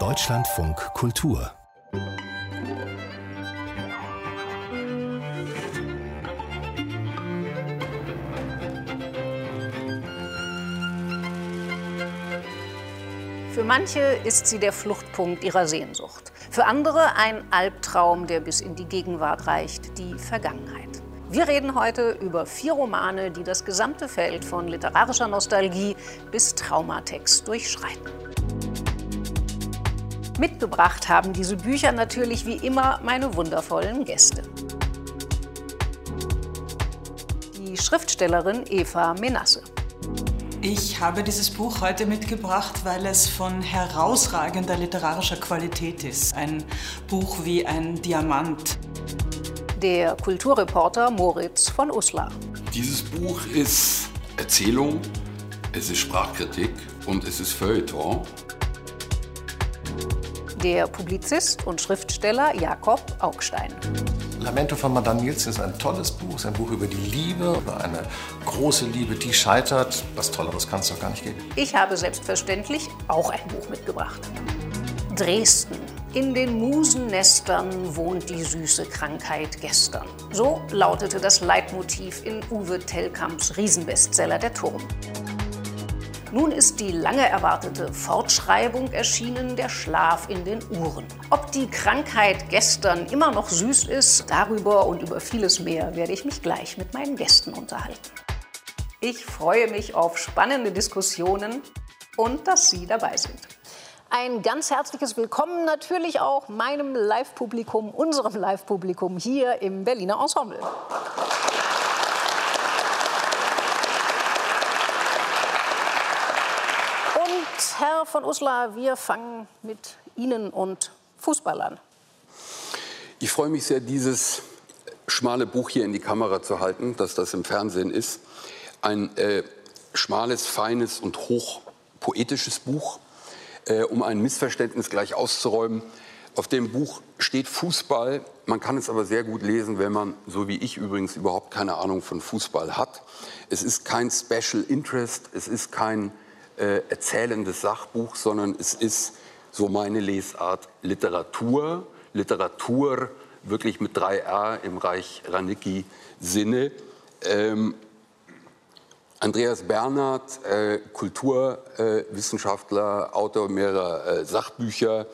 Deutschlandfunk Kultur Für manche ist sie der Fluchtpunkt ihrer Sehnsucht. Für andere ein Albtraum, der bis in die Gegenwart reicht, die Vergangenheit. Wir reden heute über vier Romane, die das gesamte Feld von literarischer Nostalgie bis Traumatext durchschreiten. Mitgebracht haben diese Bücher natürlich wie immer meine wundervollen Gäste. Die Schriftstellerin Eva Menasse. Ich habe dieses Buch heute mitgebracht, weil es von herausragender literarischer Qualität ist. Ein Buch wie ein Diamant. Der Kulturreporter Moritz von Uslar. Dieses Buch ist Erzählung, es ist Sprachkritik und es ist Feuilleton. Der Publizist und Schriftsteller Jakob Augstein. Lamento von Madame Nielsen ist ein tolles Buch, ist ein Buch über die Liebe, über eine große Liebe, die scheitert. Was Tolleres kann es doch gar nicht geben. Ich habe selbstverständlich auch ein Buch mitgebracht. Dresden. In den Musennestern wohnt die süße Krankheit gestern. So lautete das Leitmotiv in Uwe Tellkamps Riesenbestseller Der Turm. Nun ist die lange erwartete Fortschreibung erschienen, der Schlaf in den Uhren. Ob die Krankheit gestern immer noch süß ist, darüber und über vieles mehr werde ich mich gleich mit meinen Gästen unterhalten. Ich freue mich auf spannende Diskussionen und dass Sie dabei sind. Ein ganz herzliches Willkommen natürlich auch meinem Live-Publikum, unserem Live-Publikum hier im Berliner Ensemble. Und Herr von Uslar, wir fangen mit Ihnen und Fußballern. Ich freue mich sehr, dieses schmale Buch hier in die Kamera zu halten, dass das im Fernsehen ist. Ein äh, schmales, feines und hochpoetisches Buch, äh, um ein Missverständnis gleich auszuräumen. Auf dem Buch steht Fußball. Man kann es aber sehr gut lesen, wenn man, so wie ich übrigens, überhaupt keine Ahnung von Fußball hat. Es ist kein Special Interest, es ist kein äh, erzählendes Sachbuch, sondern es ist so meine Lesart Literatur. Literatur wirklich mit drei R im Reich Ranicki Sinne. Ähm, Andreas Bernhard, äh, Kulturwissenschaftler, äh, Autor mehrerer äh, Sachbücher,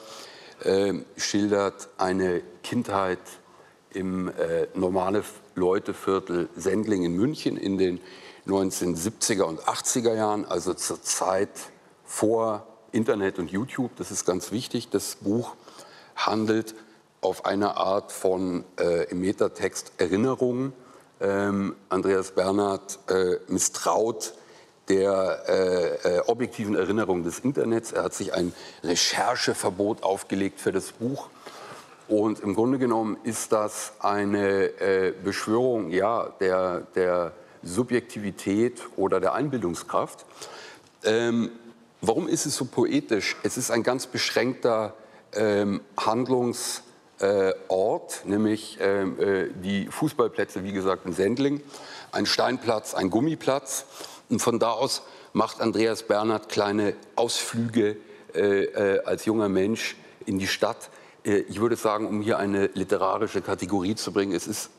ähm, schildert eine Kindheit im äh, normale Leuteviertel Sendling in München in den 1970er und 80er Jahren, also zur Zeit vor Internet und YouTube. Das ist ganz wichtig. Das Buch handelt auf eine Art von äh, im Metatext Erinnerungen. Ähm, Andreas Bernhard äh, misstraut der äh, äh, objektiven Erinnerung des Internets. Er hat sich ein Rechercheverbot aufgelegt für das Buch. Und im Grunde genommen ist das eine äh, Beschwörung ja, der, der Subjektivität oder der Einbildungskraft. Ähm, warum ist es so poetisch? Es ist ein ganz beschränkter ähm, Handlungsort, äh, nämlich ähm, äh, die Fußballplätze, wie gesagt, in Sendling, ein Steinplatz, ein Gummiplatz. Und von da aus macht Andreas Bernhard kleine Ausflüge äh, äh als junger Mensch in die Stadt. Ich würde sagen, um hier eine literarische Kategorie zu bringen, es ist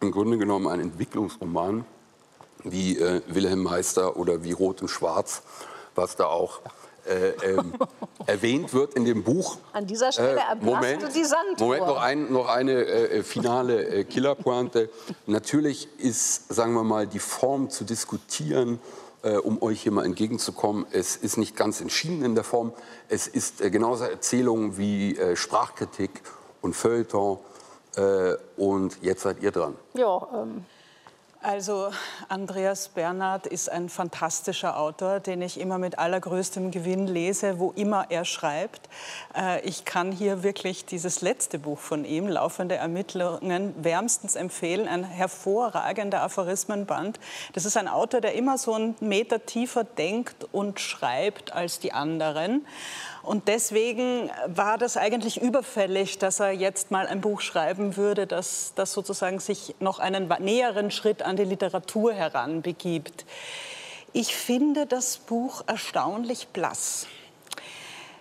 im Grunde genommen ein Entwicklungsroman wie äh, Wilhelm Meister oder wie Rot und Schwarz, was da auch äh, ähm, erwähnt wird in dem Buch. An dieser Stelle äh, Moment, die Sanduhr. Moment, noch, ein, noch eine äh, finale äh, Killerpointe. Natürlich ist, sagen wir mal, die Form zu diskutieren, äh, um euch hier mal entgegenzukommen. Es ist nicht ganz entschieden in der Form. Es ist äh, genauso Erzählung wie äh, Sprachkritik und Feuilleton. und jetzt seid ihr dran. Ja, ähm, also Andreas Bernhard ist ein fantastischer Autor, den ich immer mit allergrößtem Gewinn lese, wo immer er schreibt. Äh, ich kann hier wirklich dieses letzte Buch von ihm, Laufende Ermittlungen, wärmstens empfehlen. Ein hervorragender Aphorismenband. Das ist ein Autor, der immer so einen Meter tiefer denkt und schreibt als die anderen. Und deswegen war das eigentlich überfällig, dass er jetzt mal ein Buch schreiben würde, das, das sozusagen sich noch einen näheren Schritt an die Literatur heranbegibt. Ich finde das Buch erstaunlich blass.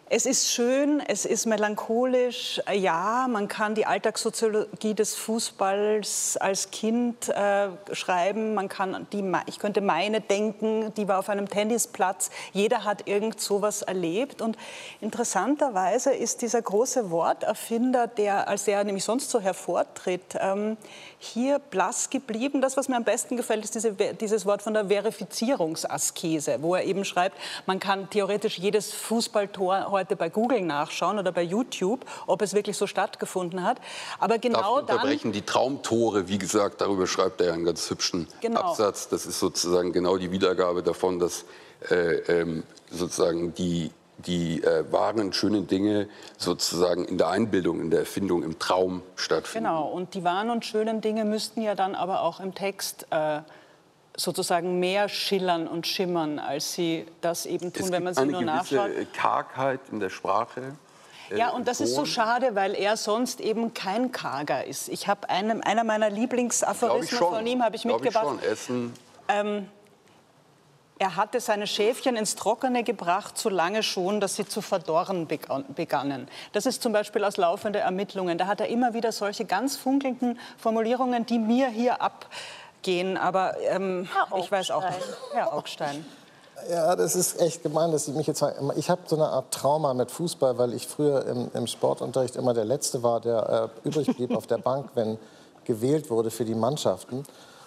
Es ist schön, es ist melancholisch. Ja, man kann die Alltagssoziologie des Fußballs als Kind äh, schreiben. Man kann die, ich könnte meine denken, die war auf einem Tennisplatz. Jeder hat irgend sowas erlebt. Und interessanterweise ist dieser große Worterfinder, der als der nämlich sonst so hervortritt, ähm, hier blass geblieben. Das, was mir am besten gefällt, ist diese, dieses Wort von der Verifizierungsaskese, wo er eben schreibt, man kann theoretisch jedes Fußballtor heute bei Google nachschauen oder bei YouTube, ob es wirklich so stattgefunden hat. Aber genau Darf unterbrechen, dann... Die Traumtore, wie gesagt, darüber schreibt er einen ganz hübschen genau. Absatz. Das ist sozusagen genau die Wiedergabe davon, dass äh, ähm, sozusagen die die äh, wahren, schönen Dinge sozusagen in der Einbildung, in der Erfindung, im Traum stattfinden. Genau, und die wahren und schönen Dinge müssten ja dann aber auch im Text äh, sozusagen mehr schillern und schimmern, als sie das eben tun, wenn man sie nur nachschaut. Es gibt Kargheit in der Sprache. Äh, ja, und das ist so schade, weil er sonst eben kein Karger ist. Ich habe einer meiner Lieblingsaphorismen von ihm habe ich mitgebracht. Ich schon. Essen. Ähm, er hatte seine Schäfchen ins Trockene gebracht, so lange schon, dass sie zu verdorren begannen. Das ist zum Beispiel aus laufenden Ermittlungen. Da hat er immer wieder solche ganz funkelnden Formulierungen, die mir hier abgehen. Aber ähm, ich weiß auch nicht. Herr Augstein. Ja, das ist echt gemein, dass Sie mich jetzt. Ich habe so eine Art Trauma mit Fußball, weil ich früher im, im Sportunterricht immer der Letzte war, der äh, übrig blieb auf der Bank, wenn gewählt wurde für die Mannschaften.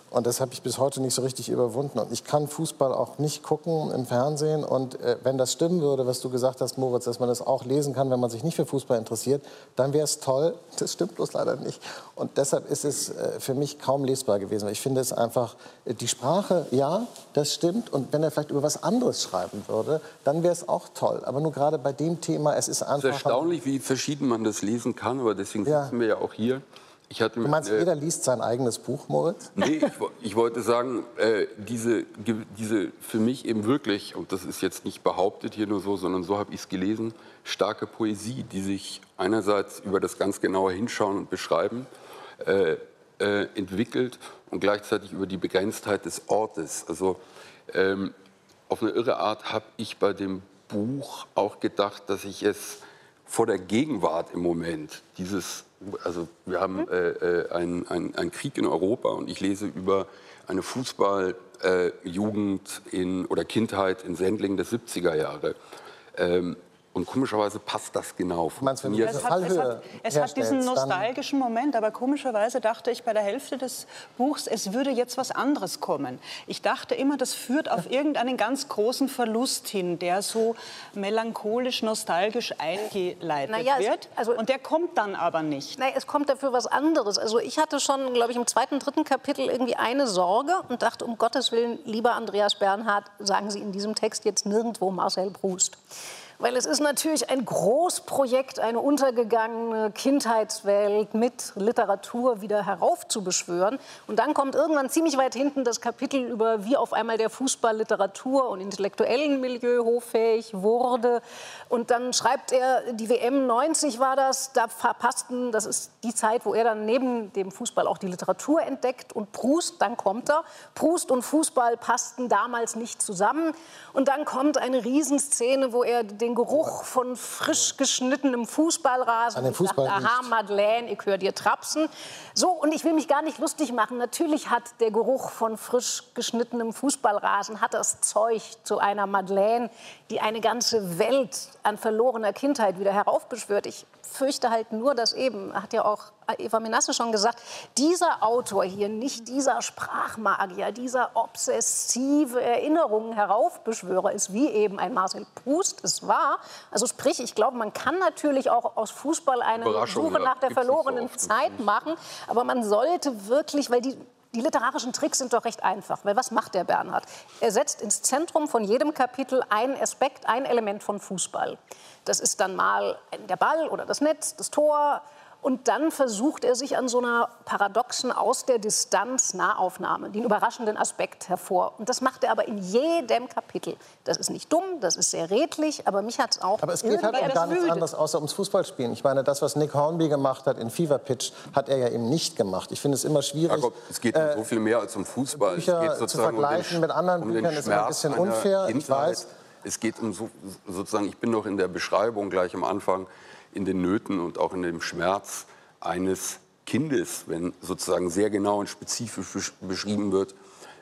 Und das habe ich bis heute nicht so richtig überwunden. Und ich kann Fußball auch nicht gucken im Fernsehen. Und äh, wenn das stimmen würde, was du gesagt hast, Moritz, dass man das auch lesen kann, wenn man sich nicht für Fußball interessiert, dann wäre es toll. Das stimmt bloß leider nicht. Und deshalb ist es äh, für mich kaum lesbar gewesen. Ich finde es einfach, äh, die Sprache, ja, das stimmt. Und wenn er vielleicht über was anderes schreiben würde, dann wäre es auch toll. Aber nur gerade bei dem Thema, es ist einfach... Es ist erstaunlich, wie verschieden man das lesen kann. Aber deswegen ja. sitzen wir ja auch hier. Du meinst, äh, jeder liest sein eigenes Buch, Moritz? Nee, ich, ich wollte sagen, äh, diese, diese für mich eben wirklich, und das ist jetzt nicht behauptet hier nur so, sondern so habe ich es gelesen, starke Poesie, die sich einerseits über das ganz genaue Hinschauen und Beschreiben äh, äh, entwickelt und gleichzeitig über die Begrenztheit des Ortes. Also ähm, auf eine irre Art habe ich bei dem Buch auch gedacht, dass ich es vor der Gegenwart im Moment, dieses also wir haben mhm. äh, äh einen ein Krieg in Europa und ich lese über eine Fußballjugend äh, oder Kindheit in Sendling der 70er Jahre. Ähm, und komischerweise passt das genau. Meinst du, es hat, es hat, es hat diesen nostalgischen Moment, aber komischerweise dachte ich bei der Hälfte des Buchs, es würde jetzt was anderes kommen. Ich dachte immer, das führt auf irgendeinen ganz großen Verlust hin, der so melancholisch, nostalgisch eingeleitet naja, wird. also, und der kommt dann aber nicht. Nein, es kommt dafür was anderes. Also ich hatte schon, glaube ich, im zweiten, dritten Kapitel irgendwie eine Sorge und dachte, um Gottes Willen, lieber Andreas Bernhard, sagen Sie in diesem Text jetzt nirgendwo Marcel Proust. Weil es ist natürlich ein Großprojekt, eine untergegangene Kindheitswelt mit Literatur wieder heraufzubeschwören. Und dann kommt irgendwann ziemlich weit hinten das Kapitel über, wie auf einmal der Fußball Literatur und intellektuellen Milieu hoffähig wurde. Und dann schreibt er, die WM 90 war das, da verpassten, das ist die Zeit, wo er dann neben dem Fußball auch die Literatur entdeckt. Und Proust, dann kommt er, Proust und Fußball passten damals nicht zusammen. Und dann kommt eine Riesenszene, wo er den Geruch von frisch geschnittenem Fußballrasen. An den Fußball Aha, Madeleine, ich höre dir trapsen. So, und ich will mich gar nicht lustig machen. Natürlich hat der Geruch von frisch geschnittenem Fußballrasen, hat das Zeug zu einer Madeleine, die eine ganze Welt an verlorener Kindheit wieder heraufbeschwört. Ich fürchte halt nur, dass eben, hat ja auch Eva Menasse schon gesagt, dieser Autor hier, nicht dieser Sprachmagier, dieser obsessive Erinnerungen Heraufbeschwörer ist, wie eben ein Marcel Proust es war. Also sprich, ich glaube, man kann natürlich auch aus Fußball eine Suche nach der verlorenen Zeit machen, aber man sollte wirklich, weil die, die literarischen Tricks sind doch recht einfach. Weil was macht der Bernhard? Er setzt ins Zentrum von jedem Kapitel ein Aspekt, ein Element von Fußball. Das ist dann mal der Ball oder das Netz, das Tor, und dann versucht er sich an so einer paradoxen aus der Distanz Nahaufnahme, den überraschenden Aspekt hervor. Und das macht er aber in jedem Kapitel. Das ist nicht dumm, das ist sehr redlich, aber mich hat es auch. Aber es geht halt um gar nichts anderes außer ums Fußballspielen. Ich meine, das, was Nick Hornby gemacht hat in Fever Pitch, hat er ja eben nicht gemacht. Ich finde es immer schwierig. Jakob, es geht um äh, so viel mehr als um Fußball. Bücher es geht zu vergleichen um den, mit anderen um Büchern ist immer ein bisschen unfair. Ich weiß. es geht um so, sozusagen, ich bin noch in der Beschreibung gleich am Anfang, in den Nöten und auch in dem Schmerz eines Kindes, wenn sozusagen sehr genau und spezifisch beschrieben wird,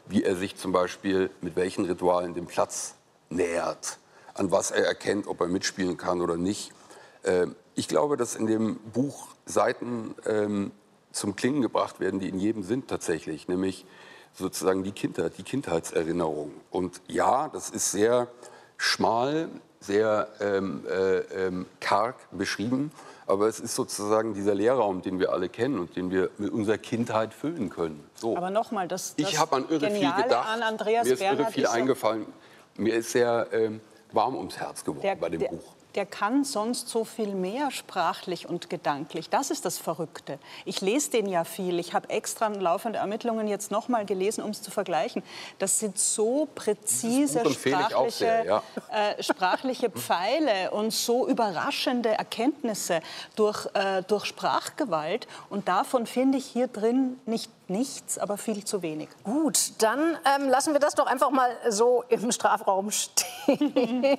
wie er sich zum Beispiel mit welchen Ritualen dem Platz nähert, an was er erkennt, ob er mitspielen kann oder nicht. Ähm, ich glaube, dass in dem Buch Seiten ähm, zum Klingen gebracht werden, die in jedem sind tatsächlich, nämlich sozusagen die Kindheit, die Kindheitserinnerung. Und ja, das ist sehr schmal, sehr ähm, äh, ähm, karg beschrieben, aber es ist sozusagen dieser Lehrraum, den wir alle kennen und den wir mit unserer Kindheit füllen können. So. Aber nochmal, das, das ich habe an irre viel gedacht. An Andreas mir ist Bernhard irre viel eingefallen. Mir ist sehr ähm, warm ums Herz geworden der, bei dem der, Buch der kann sonst so viel mehr sprachlich und gedanklich. Das ist das Verrückte. Ich lese den ja viel. Ich habe extra laufende Ermittlungen jetzt noch mal gelesen, um es zu vergleichen. Das sind so präzise sprachliche, sehr, ja. äh, sprachliche Pfeile und so überraschende Erkenntnisse durch, äh, durch Sprachgewalt. Und davon finde ich hier drin nicht nichts, aber viel zu wenig. Gut, dann ähm, lassen wir das doch einfach mal so im Strafraum stehen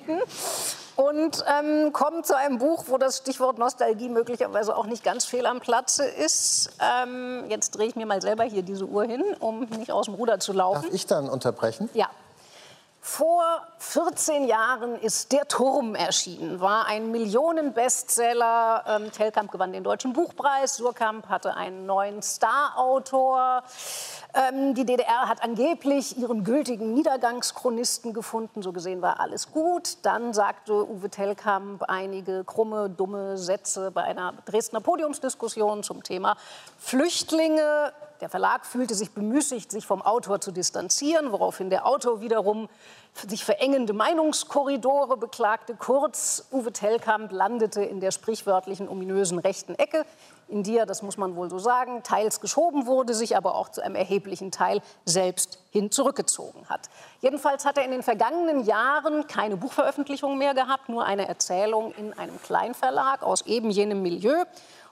und ähm, kommen zu einem Buch, wo das Stichwort Nostalgie möglicherweise auch nicht ganz fehl am Platze ist. Ähm, jetzt drehe ich mir mal selber hier diese Uhr hin, um nicht aus dem Ruder zu laufen. Darf ich dann unterbrechen? Ja. Vor 14 Jahren ist Der Turm erschienen, war ein Millionenbestseller. Ähm, Telkamp gewann den Deutschen Buchpreis, Surkamp hatte einen neuen Starautor. Ähm, die DDR hat angeblich ihren gültigen Niedergangschronisten gefunden, so gesehen war alles gut. Dann sagte Uwe Telkamp einige krumme, dumme Sätze bei einer Dresdner Podiumsdiskussion zum Thema Flüchtlinge. Der Verlag fühlte sich bemüßigt, sich vom Autor zu distanzieren, woraufhin der Autor wiederum sich verengende Meinungskorridore beklagte. Kurz, Uwe Tellkamp landete in der sprichwörtlichen ominösen rechten Ecke, in die er, das muss man wohl so sagen, teils geschoben wurde, sich aber auch zu einem erheblichen Teil selbst hin zurückgezogen hat. Jedenfalls hat er in den vergangenen Jahren keine Buchveröffentlichung mehr gehabt, nur eine Erzählung in einem Kleinverlag aus eben jenem Milieu.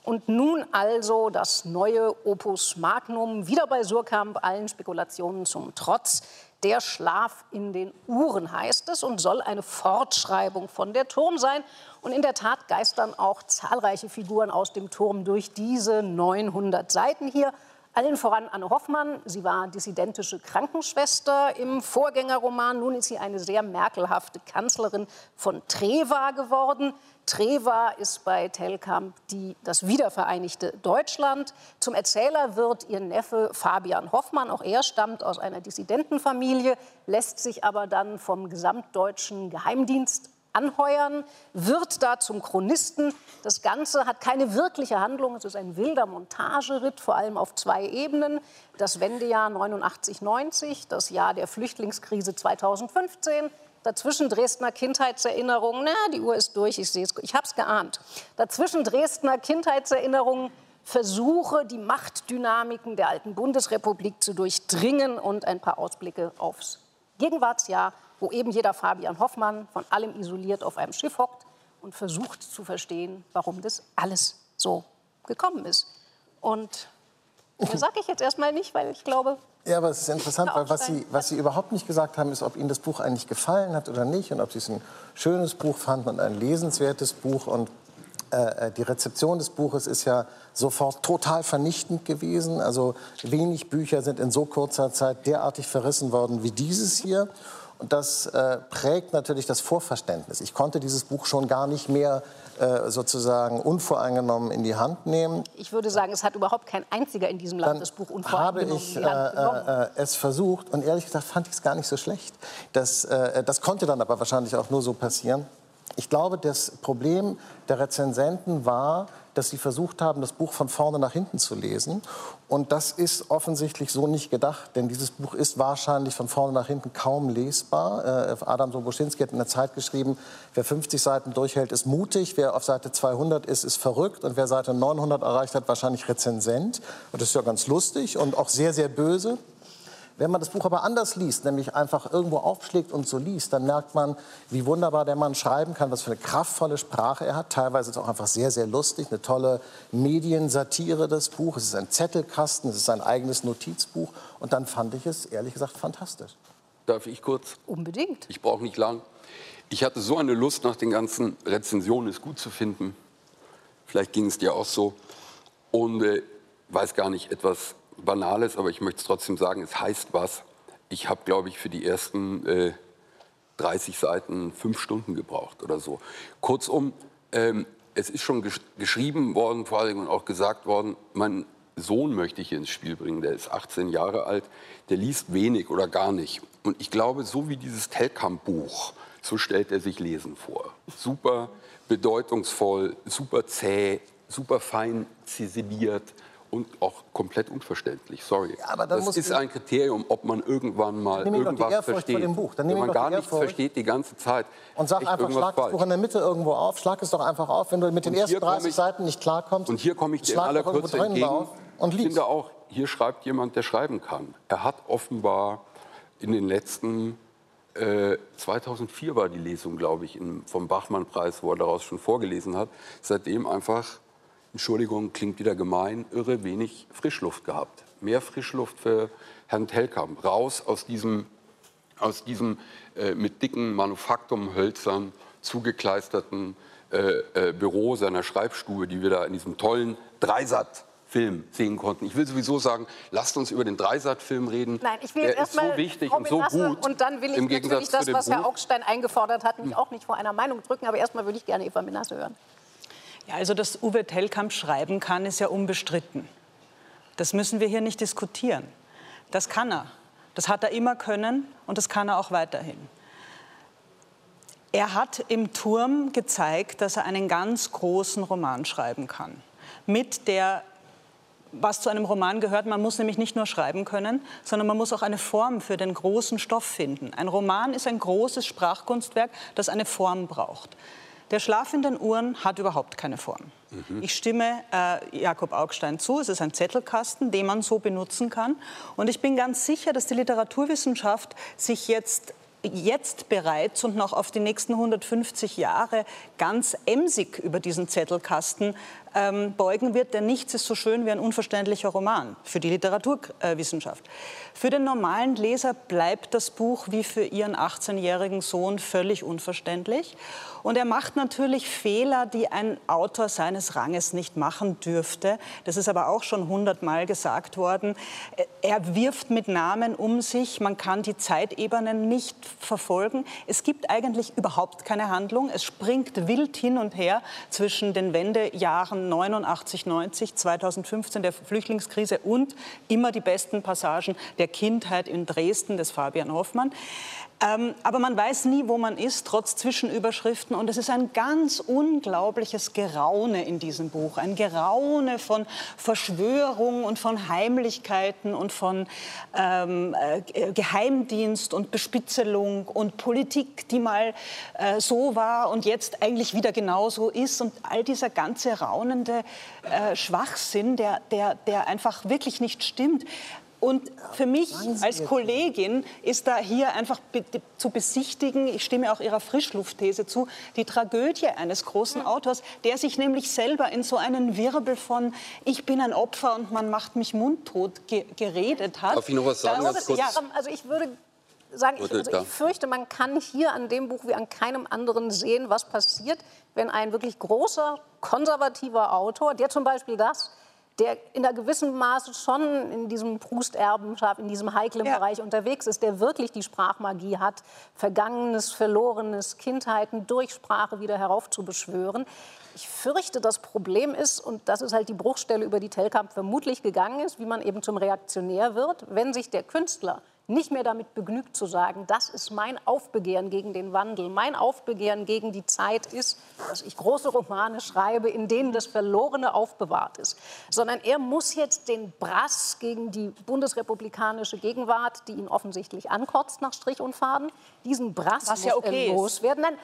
Und nun also das neue Opus Magnum, wieder bei Surkamp, allen Spekulationen zum Trotz. Der Schlaf in den Uhren heißt es und soll eine Fortschreibung von der Turm sein. Und in der Tat geistern auch zahlreiche Figuren aus dem Turm durch diese 900 Seiten hier. Allen voran Anne Hoffmann. Sie war dissidentische Krankenschwester im Vorgängerroman. Nun ist sie eine sehr merkelhafte Kanzlerin von Treva geworden. Treva ist bei Telkamp die, das wiedervereinigte Deutschland. Zum Erzähler wird ihr Neffe Fabian Hoffmann. Auch er stammt aus einer Dissidentenfamilie, lässt sich aber dann vom gesamtdeutschen Geheimdienst anheuern, wird da zum Chronisten. Das Ganze hat keine wirkliche Handlung. Es ist ein wilder Montageritt, vor allem auf zwei Ebenen. Das Wendejahr 89-90, das Jahr der Flüchtlingskrise 2015 Dazwischen Dresdner Kindheitserinnerungen. Na, die Uhr ist durch, ich sehe es. Ich habe es geahnt. Dazwischen Dresdner Kindheitserinnerungen. Versuche, die Machtdynamiken der alten Bundesrepublik zu durchdringen und ein paar Ausblicke aufs Gegenwartsjahr, wo eben jeder Fabian Hoffmann von allem isoliert auf einem Schiff hockt und versucht zu verstehen, warum das alles so gekommen ist. Und das sage ich jetzt erstmal nicht, weil ich glaube, ja, aber es ist interessant, weil was Sie, was Sie überhaupt nicht gesagt haben, ist, ob Ihnen das Buch eigentlich gefallen hat oder nicht und ob Sie es ein schönes Buch fanden und ein lesenswertes Buch. Und äh, äh, die Rezeption des Buches ist ja sofort total vernichtend gewesen. Also wenig Bücher sind in so kurzer Zeit derartig verrissen worden wie dieses hier. Und das äh, prägt natürlich das Vorverständnis. Ich konnte dieses Buch schon gar nicht mehr äh, sozusagen unvoreingenommen in die Hand nehmen. Ich würde sagen, es hat überhaupt kein einziger in diesem Land Dann das Buch unvoreingenommen ich, in die Hand äh, genommen. Äh, es versucht und ehrlich gesagt fand ich es gar nicht so schlecht. Das, äh, das konnte dann aber wahrscheinlich auch nur so passieren. Ich glaube, das Problem der Rezensenten war, dass sie versucht haben, das Buch von vorne nach hinten zu lesen. Und das ist offensichtlich so nicht gedacht, denn dieses Buch ist wahrscheinlich von vorne nach hinten kaum lesbar. Äh, Adam Soboschinski hat in der Zeit geschrieben, wer 50 Seiten durchhält, ist mutig, wer auf Seite 200 ist, ist verrückt und wer Seite 900 erreicht hat, wahrscheinlich Rezensent. Und das ist ja ganz lustig und auch sehr, sehr böse. Wenn man das Buch aber anders liest, nämlich einfach irgendwo aufschlägt und so liest, dann merkt man, wie wunderbar der Mann schreiben kann, was für eine kraftvolle Sprache er hat. Teilweise ist es auch einfach sehr, sehr lustig, eine tolle Mediensatire, das Buch. Es ist ein Zettelkasten, es ist ein eigenes Notizbuch. Und dann fand ich es, ehrlich gesagt, fantastisch. Darf ich kurz? Unbedingt. Ich brauche nicht lang. Ich hatte so eine Lust, nach den ganzen Rezensionen es gut zu finden. Vielleicht ging es dir auch so. Und äh, weiß gar nicht, etwas Banales, aber ich möchte es trotzdem sagen, es heißt was. Ich habe, glaube ich, für die ersten äh, 30 Seiten fünf Stunden gebraucht oder so. Kurzum, ähm, es ist schon gesch geschrieben worden, vor allem und auch gesagt worden, mein Sohn möchte ich hier ins Spiel bringen, der ist 18 Jahre alt, der liest wenig oder gar nicht. Und ich glaube, so wie dieses Telkamp-Buch, so stellt er sich Lesen vor. Super bedeutungsvoll, super zäh, super fein ziseliert und auch komplett unverständlich. Sorry. Ja, aber das ist ein Kriterium, ob man irgendwann mal irgendwas versteht. dem Buch. Dann Wenn man gar nichts versteht die ganze Zeit. Und sag einfach, schlag das. Buch in der Mitte irgendwo auf. Schlag es doch einfach auf, wenn du mit den ersten hier komm 30 ich- Seiten nicht klarkommst. Und hier komme ich dir in aller Kürze entgegen. und ich finde auch, hier schreibt jemand, der schreiben kann. Er hat offenbar in den letzten, äh, 2004 war die Lesung, glaube ich, vom Bachmann-Preis, wo er daraus schon vorgelesen hat, seitdem einfach, Entschuldigung, klingt wieder gemein, irre wenig Frischluft gehabt. Mehr Frischluft für Herrn Telkamp. Raus aus diesem aus diesem äh, mit dicken Manufaktumhölzern zugekleisterten äh, äh, Büro seiner Schreibstube, die wir da in diesem tollen Dreisat-Film sehen konnten. Ich will sowieso sagen, lasst uns über den Dreisat-Film reden. Nein, ich will Der jetzt ist erstmal so wichtig und so gut. und dann will ich im natürlich Gegensatz das, was Herr Buch. Hm. Augstein eingefordert hat, mich auch nicht vor einer Meinung drücken, aber erstmal würde ich gerne Eva Menasse hören. Ja, also, dass Uwe Tellkamp schreiben kann, ist ja unbestritten. Das müssen wir hier nicht diskutieren. Das kann er. Das hat er immer können und das kann er auch weiterhin. Er hat im Turm gezeigt, dass er einen ganz großen Roman schreiben kann. Mit der, was zu einem Roman gehört, man muss nämlich nicht nur schreiben können, sondern man muss auch eine Form für den großen Stoff finden. Ein Roman ist ein großes Sprachkunstwerk, das eine Form braucht. Der Schlaf in den Uhren hat überhaupt keine Form. Ich stimme äh, Jakob Augstein zu. Es ist ein Zettelkasten, den man so benutzen kann. Und ich bin ganz sicher, dass die Literaturwissenschaft sich jetzt jetzt bereits und noch auf die nächsten 150 Jahre ganz emsig über diesen Zettelkasten ähm, beugen wird, denn nichts ist so schön wie ein unverständlicher Roman für die Literaturwissenschaft. Für den normalen Leser bleibt das Buch wie für ihren 18-jährigen Sohn völlig unverständlich. Und er macht natürlich Fehler, die ein Autor seines Ranges nicht machen dürfte. Das ist aber auch schon hundertmal gesagt worden. Er wirft mit Namen um sich. Man kann die Zeitebenen nicht verfolgen. Es gibt eigentlich überhaupt keine Handlung. Es springt wild hin und her zwischen den Wendejahren 89, 90, 2015 der Flüchtlingskrise und immer die besten Passagen der Kindheit in Dresden des Fabian Hoffmann. Ähm, aber man weiß nie, wo man ist, trotz Zwischenüberschriften. Und es ist ein ganz unglaubliches Geraune in diesem Buch. Ein Geraune von Verschwörung und von Heimlichkeiten und von ähm, äh, Geheimdienst und Bespitzelung und Politik, die mal äh, so war und jetzt eigentlich wieder genauso ist. Und all dieser ganze raunende äh, Schwachsinn, der, der, der einfach wirklich nicht stimmt. Und für mich als Kollegin ist da hier einfach zu besichtigen, ich stimme auch Ihrer Frischluftthese zu, die Tragödie eines großen Autors, der sich nämlich selber in so einen Wirbel von ich bin ein Opfer und man macht mich mundtot ge geredet hat. Darf ich noch was sagen, Da- ganz kurz? Ja, also ich würde sagen, ich, also ich fürchte, man kann hier an dem Buch wie an keinem anderen sehen, was passiert, wenn ein wirklich großer, konservativer Autor, der zum Beispiel das, der in einer gewissen Maße schon in diesem Proust-Erbenschaft, in diesem heiklen Ja. Bereich unterwegs ist, der wirklich die Sprachmagie hat, Vergangenes, Verlorenes, Kindheiten durch Sprache wieder heraufzubeschwören. Ich fürchte, das Problem ist, und das ist halt die Bruchstelle, über die Telkamp vermutlich gegangen ist, wie man eben zum Reaktionär wird, wenn sich der Künstler nicht mehr damit begnügt zu sagen, das ist mein Aufbegehren gegen den Wandel, mein Aufbegehren gegen die Zeit ist, dass ich große Romane schreibe, in denen das Verlorene aufbewahrt ist, sondern er muss jetzt den Brass gegen die bundesrepublikanische Gegenwart, die ihn offensichtlich ankotzt nach Strich und Faden, diesen Brass Was muss ja okay er loswerden. Nein,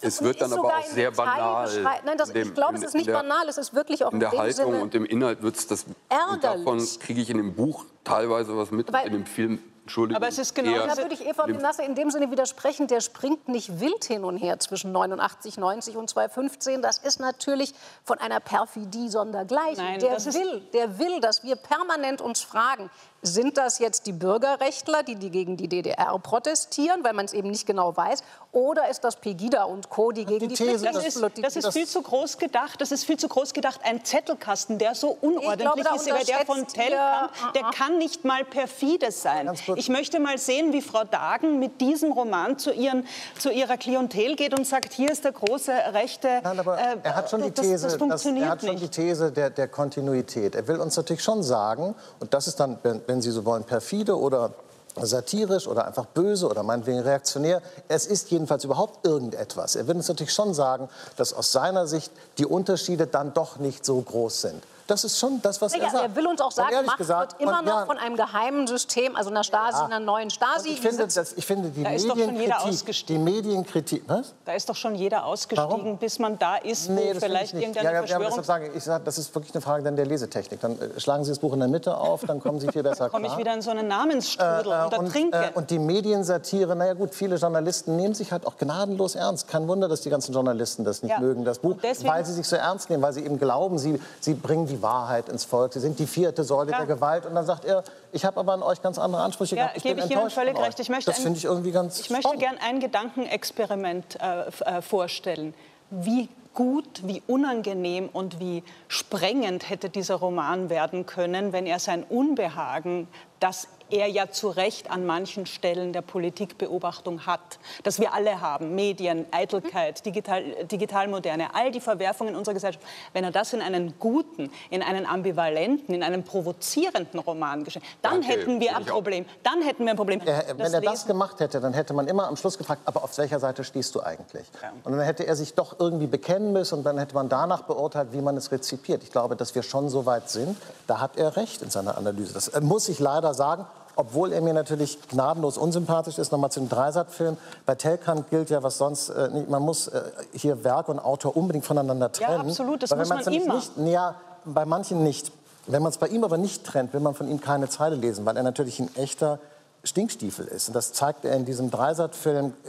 Es wird dann aber auch sehr Detail banal. Nein, das, dem- ich glaube, es in- ist nicht der- banal, es ist wirklich auch In der dem Haltung Sinne und im Inhalt wird es das. Ärgerlich. Und davon kriege ich in dem Buch teilweise was mit, Weil- in dem Film Entschuldigung. Aber es ist genau Da würde ich Eva Menasse in dem Sinne widersprechen, der springt nicht wild hin und her zwischen 89, 90 und 2015. Das ist natürlich von einer Perfidie sondergleichen. Nein, der das ist- will, der will, dass wir permanent uns fragen, sind das jetzt die Bürgerrechtler, die, die gegen die DDR protestieren, weil man es eben nicht genau weiß, oder ist das Pegida und Co., die gegen die, These, Das ist, das ist viel zu groß gedacht. Das ist viel zu groß gedacht. Ein Zettelkasten, der so unordentlich glaube, ist wie der von Tellkamp, ihr- der kann nicht mal perfide sein. Ich möchte mal sehen, wie Frau Dagen mit diesem Roman zu, ihren, zu ihrer Klientel geht und sagt, hier ist der große rechte. Nein, aber äh, er hat schon die das, These, das dass- funktioniert er hat schon nicht. die These der, der Kontinuität. Er will uns natürlich schon sagen, und das ist dann, wenn, Sie so wollen, perfide oder satirisch oder einfach böse oder meinetwegen reaktionär. Es ist jedenfalls überhaupt irgendetwas. Er will uns natürlich schon sagen, dass aus seiner Sicht die Unterschiede dann doch nicht so groß sind. Das ist schon das, was er Naja, sagt. er will uns auch Und sagen, Macht gesagt, wird immer und noch ja, von einem geheimen System, also einer Stasi, einer neuen und Stasi. ich die finde, sitzt- dass, ich finde die Da ist doch schon jeder Medienkritik, die ausgestiegen. Medienkritik, was? Da ist doch schon jeder ausgestiegen, Warum? bis man da ist, wo Nee, das vielleicht ich irgendeine ja, ja, ja, Verschwörung... deshalb sage ich, ich sage, das ist wirklich eine Frage dann der Lesetechnik. Dann äh, schlagen Sie das Buch in der Mitte auf, dann kommen Sie viel besser komme ich wieder in so einen Namensstrudel Äh, und und, ertrinke. äh, und die Mediensatire, naja gut, viele Journalisten nehmen sich halt auch gnadenlos ernst. Kein Wunder, dass die ganzen Journalisten das nicht Ja. mögen, das Buch, Und deswegen- weil sie sich so ernst nehmen, weil sie eben glauben, sie, sie bringen die Wahrheit ins Volk, sie sind die vierte Säule Ja. der Gewalt. Und dann sagt er, ich habe aber an euch ganz andere Ansprüche Ja, gehabt. Ich gebe ich Ihnen völlig recht. Ich möchte das ein- finde ich irgendwie ganz Ich möchte gern ein Gedankenexperiment äh, äh, vorstellen. Wie gut, wie unangenehm und wie sprengend hätte dieser Roman werden können, wenn er sein Unbehagen, das er ja zu Recht an manchen Stellen der Politikbeobachtung hat, das wir alle haben, Medien, Eitelkeit, Digital, Digitalmoderne, all die Verwerfungen unserer Gesellschaft, wenn er das in einen guten, in einen ambivalenten, in einen provozierenden Roman geschrieben, dann Danke, hätten wir ein. Problem. Dann hätten wir ein Problem. Er, wenn er das gemacht hätte, dann hätte man immer am Schluss gefragt, aber auf welcher Seite stehst du eigentlich? Und dann hätte er sich doch irgendwie bekennen müssen und dann hätte man danach beurteilt, wie man es rezipiert. Ich glaube, dass wir schon so weit sind. Da hat er recht in seiner Analyse. Das äh, muss ich leider sagen. Obwohl er mir natürlich gnadenlos unsympathisch ist, nochmal zu dem Dreisat-Film. Bei Tellkamp gilt ja, was sonst äh, nicht. Man muss äh, hier Werk und Autor unbedingt voneinander Ja, trennen. absolut, das muss man immer. Nicht, ja, bei manchen nicht. Wenn man es bei ihm aber nicht trennt, will man von ihm keine Zeile lesen, weil er natürlich ein echter Stinkstiefel ist. Und das zeigt er in diesem Dreisat-Film äh,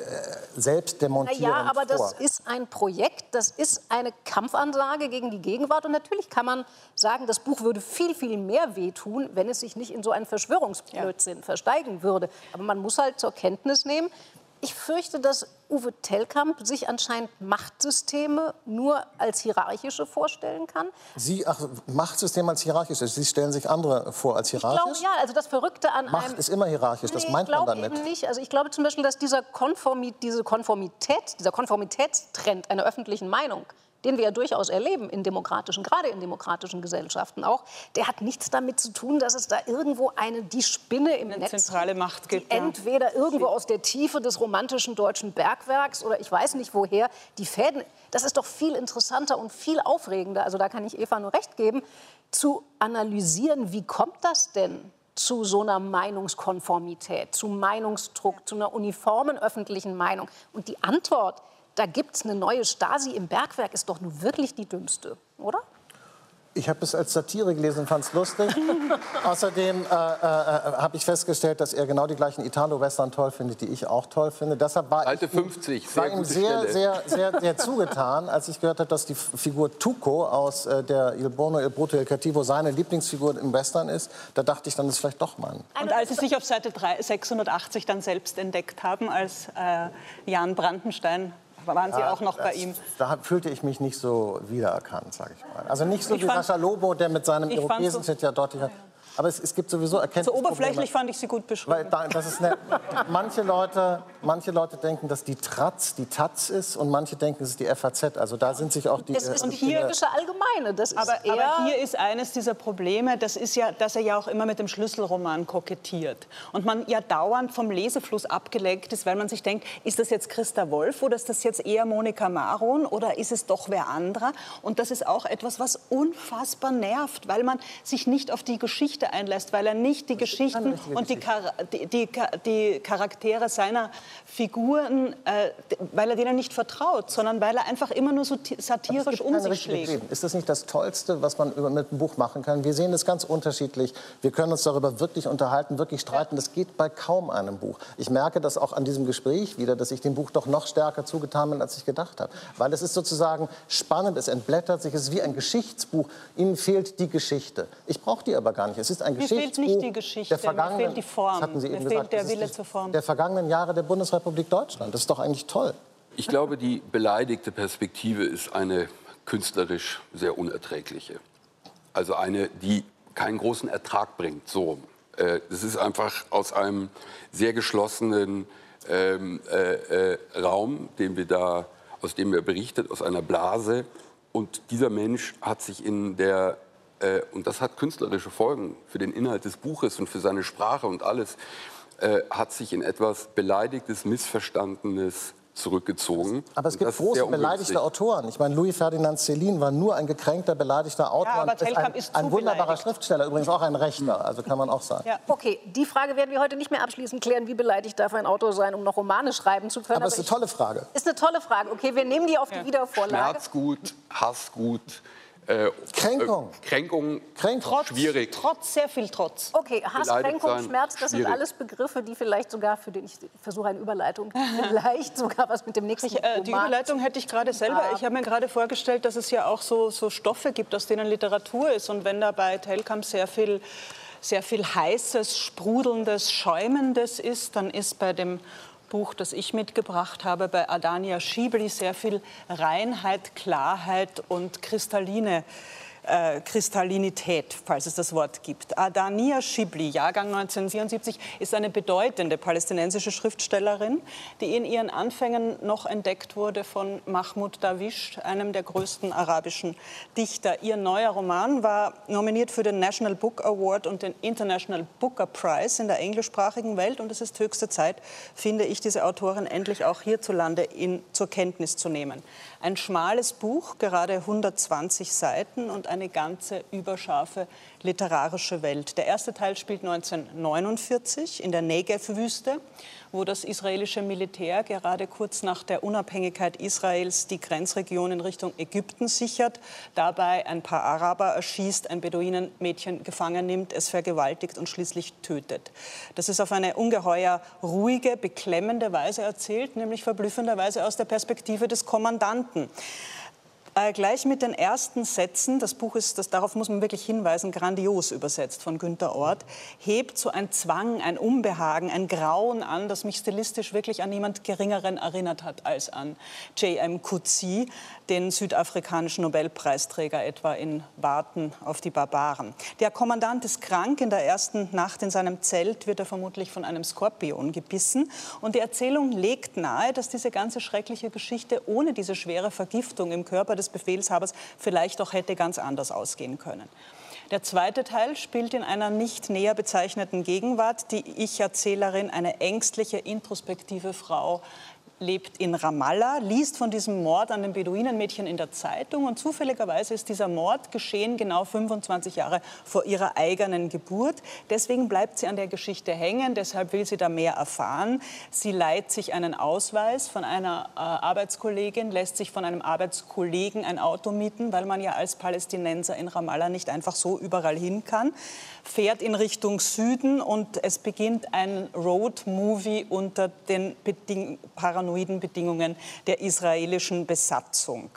selbst Na demontierend ja, aber das vor. ist ein Projekt, das ist eine Kampfansage gegen die Gegenwart. Und natürlich kann man sagen, das Buch würde viel, viel mehr wehtun, wenn es sich nicht in so einen Verschwörungsblödsinn versteigen würde. Aber man muss halt zur Kenntnis nehmen, ich fürchte, dass Uwe Tellkamp sich anscheinend Machtsysteme nur als hierarchische vorstellen kann. Sie, ach, Machtsystem als hierarchisch. Sie stellen sich andere vor als Ich glaube, hierarchisch? ja, also das Verrückte an Macht ist immer hierarchisch, das Nee, meint man damit. eben nicht. Also ich glaube zum Beispiel, dass dieser Konformi diese Konformität, dieser Konformitätstrend einer öffentlichen Meinung, den wir ja durchaus erleben in demokratischen, gerade in demokratischen Gesellschaften auch, der hat nichts damit zu tun, dass es da irgendwo eine die Spinne im Eine Netz zentrale Macht die gibt, ja. entweder irgendwo aus der Tiefe des romantischen deutschen Bergwerks oder ich weiß nicht woher die Fäden. Das ist doch viel interessanter und viel aufregender. Also da kann ich Eva nur recht geben, zu analysieren, wie kommt das denn? zu so einer Meinungskonformität, zu Meinungsdruck, zu einer uniformen öffentlichen Meinung. Und die Antwort, da gibt es eine neue Stasi im Bergwerk, ist doch nun wirklich die dümmste, oder? Ich habe es als Satire gelesen und fand es lustig. Außerdem äh, äh, habe ich festgestellt, dass er genau die gleichen Italo-Western toll findet, die ich auch toll finde. Deshalb war Seite ich ihm- 50, war sehr ihm sehr, sehr, sehr, sehr zugetan, als ich gehört habe, dass die Figur Tuco aus äh, der Il Bono, Il Brutto, Il Cattivo seine Lieblingsfigur im Western ist. Da dachte ich, dann ist es vielleicht doch Mann. Und als Sie sich auf Seite 3, 680 dann selbst entdeckt haben, als äh, Jan Brandenstein, waren Sie auch noch bei ihm. Da fühlte ich mich nicht so wiedererkannt, sage ich mal. Also nicht so Ich wie Sascha Lobo, der mit seinem Ich fand Irokesen so- ja deutlich hat. Aber es, es gibt sowieso Erkenntnisprobleme. So oberflächlich fand ich Sie gut Weil beschrieben. da, das ist eine, manche, Leute, manche Leute denken, dass die Traz die Taz ist und manche denken, es ist die FAZ. Also da sind sich auch die... Es ist äh, politische Allgemeine. Das ist Aber, aber hier ist eines dieser Probleme, das ist ja, dass er ja auch immer mit dem Schlüsselroman kokettiert. Und man ja dauernd vom Lesefluss abgelenkt ist, weil man sich denkt, ist das jetzt Christa Wolf oder ist das jetzt eher Monika Maron oder ist es doch wer anderer? Und das ist auch etwas, was unfassbar nervt, weil man sich nicht auf die Geschichte Einlässt, weil er nicht die Geschichten und die, Char die, die, die, Charaktere seiner Figuren, äh, weil er denen nicht vertraut, sondern weil er einfach immer nur so satirisch um sich schlägt. Ist das nicht das Tollste, was man mit einem Buch machen kann? Wir sehen das ganz unterschiedlich. Wir können uns darüber wirklich unterhalten, wirklich streiten. Das geht bei kaum einem Buch. Ich merke das auch an diesem Gespräch wieder, dass ich dem Buch doch noch stärker zugetan bin, als ich gedacht habe. Weil es ist sozusagen spannend, es entblättert sich, es ist wie ein Geschichtsbuch. Ihnen fehlt die Geschichte. Ich brauche die aber gar nicht. Es ist ein Mir Geschichtsbuch fehlt nicht die Geschichte, der vergangenen, mir fehlt die Form, hatten Sie eben mir gesagt, fehlt der Wille zur Form. Der vergangenen Jahre der Bundesrepublik Deutschland. Das ist doch eigentlich toll. Ich glaube, die beleidigte Perspektive ist eine künstlerisch sehr unerträgliche. Also eine, die keinen großen Ertrag bringt. So, äh, das ist einfach aus einem sehr geschlossenen ähm, äh, äh, Raum, den wir da, aus dem er berichtet, aus einer Blase. Und dieser Mensch hat sich in der äh, und das hat künstlerische Folgen für den Inhalt des Buches und für seine Sprache und alles, äh, hat sich in etwas Beleidigtes, Missverstandenes zurückgezogen. Aber es gibt große beleidigte Autoren. Ich meine, Louis Ferdinand Céline war nur ein gekränkter, beleidigter Autor. aber und ist Telkamp ein, ist ein wunderbarer beleidigt. Schriftsteller, übrigens auch ein Rechter, also kann man auch sagen. Ja. Okay, die Frage werden wir heute nicht mehr abschließend klären. Wie beleidigt darf ein Autor sein, um noch Romane schreiben zu können? Aber es ist eine tolle Frage. ist eine tolle Frage. Okay, wir nehmen die auf die Wiedervorlage. Schmerz gut, Hass gut. Äh, Kränkung. Äh, Kränkung. Kränkung. Trotz, Schwierig. Trotz, sehr viel Trotz. Okay, Hass, Beleidigt Kränkung, sein, Schmerz, das sind schwierig. alles Begriffe, die vielleicht sogar für den, ich versuche eine Überleitung, vielleicht sogar was mit dem nächsten Ich, äh, die Überleitung hätte ich gerade selber. Ich habe mir gerade vorgestellt, dass es ja auch so, so Stoffe gibt, aus denen Literatur ist. Und wenn da bei Telkamp sehr viel, sehr viel heißes, sprudelndes, schäumendes ist, dann ist bei dem Buch, das ich mitgebracht habe, bei Adania Schibli sehr viel Reinheit, Klarheit und kristalline äh, Kristallinität, falls es das Wort gibt. Adania Shibli, Jahrgang 1974, ist eine bedeutende palästinensische Schriftstellerin, die in ihren Anfängen noch entdeckt wurde von Mahmoud Darwish, einem der größten arabischen Dichter. Ihr neuer Roman war nominiert für den National Book Award und den International Booker Prize in der englischsprachigen Welt. Und es ist höchste Zeit, finde ich, diese Autorin endlich auch hierzulande in, zur Kenntnis zu nehmen. Ein schmales Buch, gerade 120 Seiten und eine ganze überscharfe literarische Welt. Der erste Teil spielt 1949 in der Negev-Wüste, wo das israelische Militär gerade kurz nach der Unabhängigkeit Israels die Grenzregion in Richtung Ägypten sichert, dabei ein paar Araber erschießt, ein Beduinenmädchen gefangen nimmt, es vergewaltigt und schließlich tötet. Das ist auf eine ungeheuer ruhige, beklemmende Weise erzählt, nämlich verblüffenderweise aus der Perspektive des Kommandanten. Äh, gleich mit den ersten Sätzen, das Buch ist, das, darauf muss man wirklich hinweisen, grandios übersetzt von Günter Ort, hebt so ein Zwang, ein Unbehagen, ein Grauen an, das mich stilistisch wirklich an niemand Geringeren erinnert hat als an J.M. Coetzee, den südafrikanischen Nobelpreisträger etwa in Warten auf die Barbaren. Der Kommandant ist krank, in der ersten Nacht in seinem Zelt wird er vermutlich von einem Skorpion gebissen und die Erzählung legt nahe, dass diese ganze schreckliche Geschichte ohne diese schwere Vergiftung im Körper des Befehlshabers vielleicht auch hätte ganz anders ausgehen können. Der zweite Teil spielt in einer nicht näher bezeichneten Gegenwart. Die Ich-Erzählerin, eine ängstliche, introspektive Frau, lebt in Ramallah, liest von diesem Mord an dem Beduinenmädchen in der Zeitung und zufälligerweise ist dieser Mord geschehen genau 25 Jahre vor ihrer eigenen Geburt. Deswegen bleibt sie an der Geschichte hängen, deshalb will sie da mehr erfahren. Sie leiht sich einen Ausweis von einer äh, Arbeitskollegin, lässt sich von einem Arbeitskollegen ein Auto mieten, weil man ja als Palästinenser in Ramallah nicht einfach so überall hin kann, fährt in Richtung Süden und es beginnt ein Road-Movie unter den Beding paranoiden Bedingungen der israelischen Besatzung.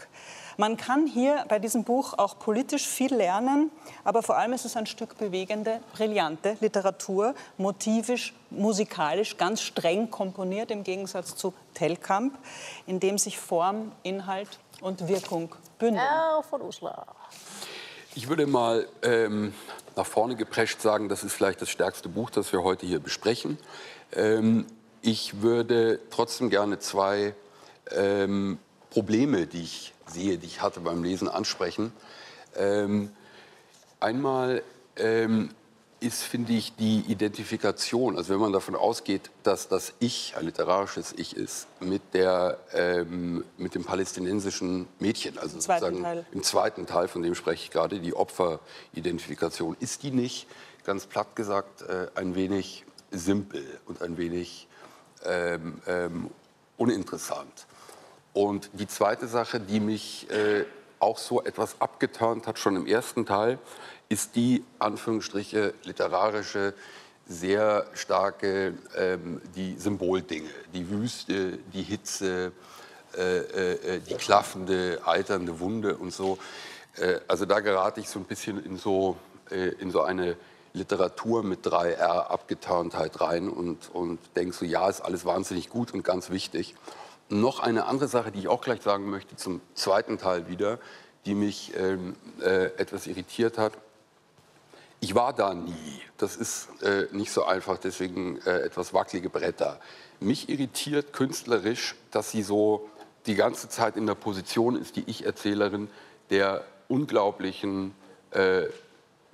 Man kann hier bei diesem Buch auch politisch viel lernen, aber vor allem ist es ein Stück bewegende, brillante Literatur, motivisch, musikalisch, ganz streng komponiert im Gegensatz zu Telkamp, in dem sich Form, Inhalt und Wirkung bündeln. Herr von Uslar. Ich würde mal ähm, nach vorne geprescht sagen, das ist vielleicht das stärkste Buch, das wir heute hier besprechen. Ähm, ich würde trotzdem gerne zwei ähm, Probleme, die ich sehe, die ich hatte beim Lesen, ansprechen. Ähm, einmal ähm, ist, finde ich, die Identifikation, also wenn man davon ausgeht, dass das Ich ein literarisches Ich ist, mit, der, ähm, mit dem palästinensischen Mädchen, also Zweiten sozusagen Teil. im zweiten Teil, von dem spreche ich gerade, die Opferidentifikation, ist die nicht ganz platt gesagt, äh, ein wenig simpel und ein wenig ähm, ähm, uninteressant. Und die zweite Sache, die mich äh, auch so etwas abgeturnt hat, schon im ersten Teil, ist die, Anführungsstriche, literarische, sehr starke, ähm, die Symboldinge, die Wüste, die Hitze, äh, äh, die klaffende, eiternde Wunde und so. Äh, also da gerate ich so ein bisschen in so, äh, in so eine Literatur mit 3R Abgetarntheit rein und, und denke so, ja, ist alles wahnsinnig gut und ganz wichtig. Noch eine andere Sache, die ich auch gleich sagen möchte, zum zweiten Teil wieder, die mich ähm, äh, etwas irritiert hat. Ich war da nie. Das ist äh, nicht so einfach, deswegen äh, etwas wackelige Bretter. Mich irritiert künstlerisch, dass sie so die ganze Zeit in der Position ist, die Ich-Erzählerin, der unglaublichen äh,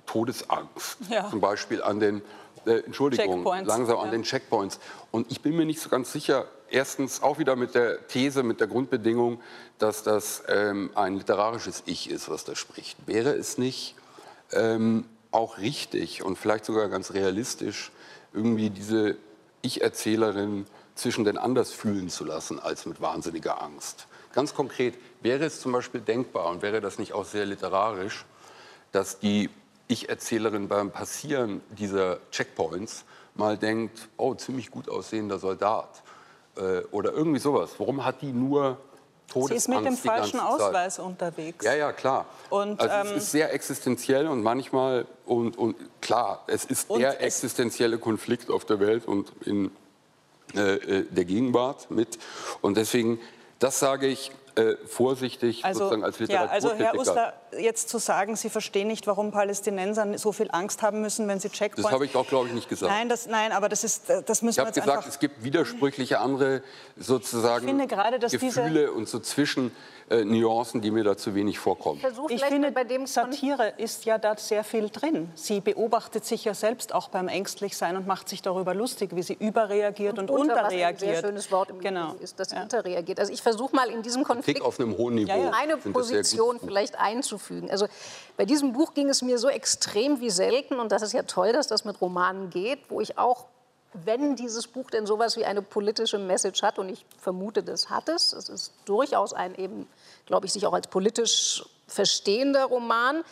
Todesangst. Ja. Zum Beispiel an den, äh, Entschuldigung, langsam an ja. den Checkpoints. Und ich bin mir nicht so ganz sicher, erstens auch wieder mit der These, mit der Grundbedingung, dass das ähm, ein literarisches Ich ist, was da spricht. Wäre es nicht ähm, auch richtig und vielleicht sogar ganz realistisch, irgendwie diese Ich-Erzählerin zwischen den anders fühlen zu lassen als mit wahnsinniger Angst? Ganz konkret, wäre es zum Beispiel denkbar und wäre das nicht auch sehr literarisch, dass die Ich-Erzählerin beim Passieren dieser Checkpoints mal denkt, oh, ziemlich gut aussehender Soldat äh, oder irgendwie sowas. Warum hat die nur Todesangst Sie ist mit dem falschen Ausweis unterwegs. Ja, ja, klar. Und, also ähm, es ist sehr existenziell und manchmal, und, und klar, es ist der existenzielle Konflikt auf der Welt und in äh, äh der Gegenwart mit. Und deswegen, das sage ich, äh, vorsichtig also, sozusagen als Literaturkritiker. Ja, also Herr Uster, jetzt zu sagen, Sie verstehen nicht, warum Palästinenser so viel Angst haben müssen, wenn sie Checkpoints... Das habe ich auch, glaube ich, nicht gesagt. Nein, das, nein aber das, ist, das müssen ich wir jetzt gesagt, es gibt widersprüchliche andere sozusagen ich finde gerade, dass Gefühle diese und so zwischen äh, Nuancen, die mir da zu wenig vorkommen. Ich, ich finde, bei dem Satire ist ja da sehr viel drin. Sie beobachtet sich ja selbst auch beim Ängstlichsein und macht sich darüber lustig, wie sie überreagiert und, und unterreagiert. Was ein sehr schönes Wort im genau. ist, dass sie ja. unterreagiert. Also ich versuche mal in diesem Konflikt auf einem hohen Niveau. Ja, ja. meine Position vielleicht einzufügen. Also bei diesem Buch ging es mir so extrem wie selten und das ist ja toll, dass das mit Romanen geht, wo ich auch wenn dieses Buch denn sowas wie eine politische Message hat, und ich vermute, das hat es, es ist durchaus ein eben, glaube ich, sich auch als politisch verstehender Roman,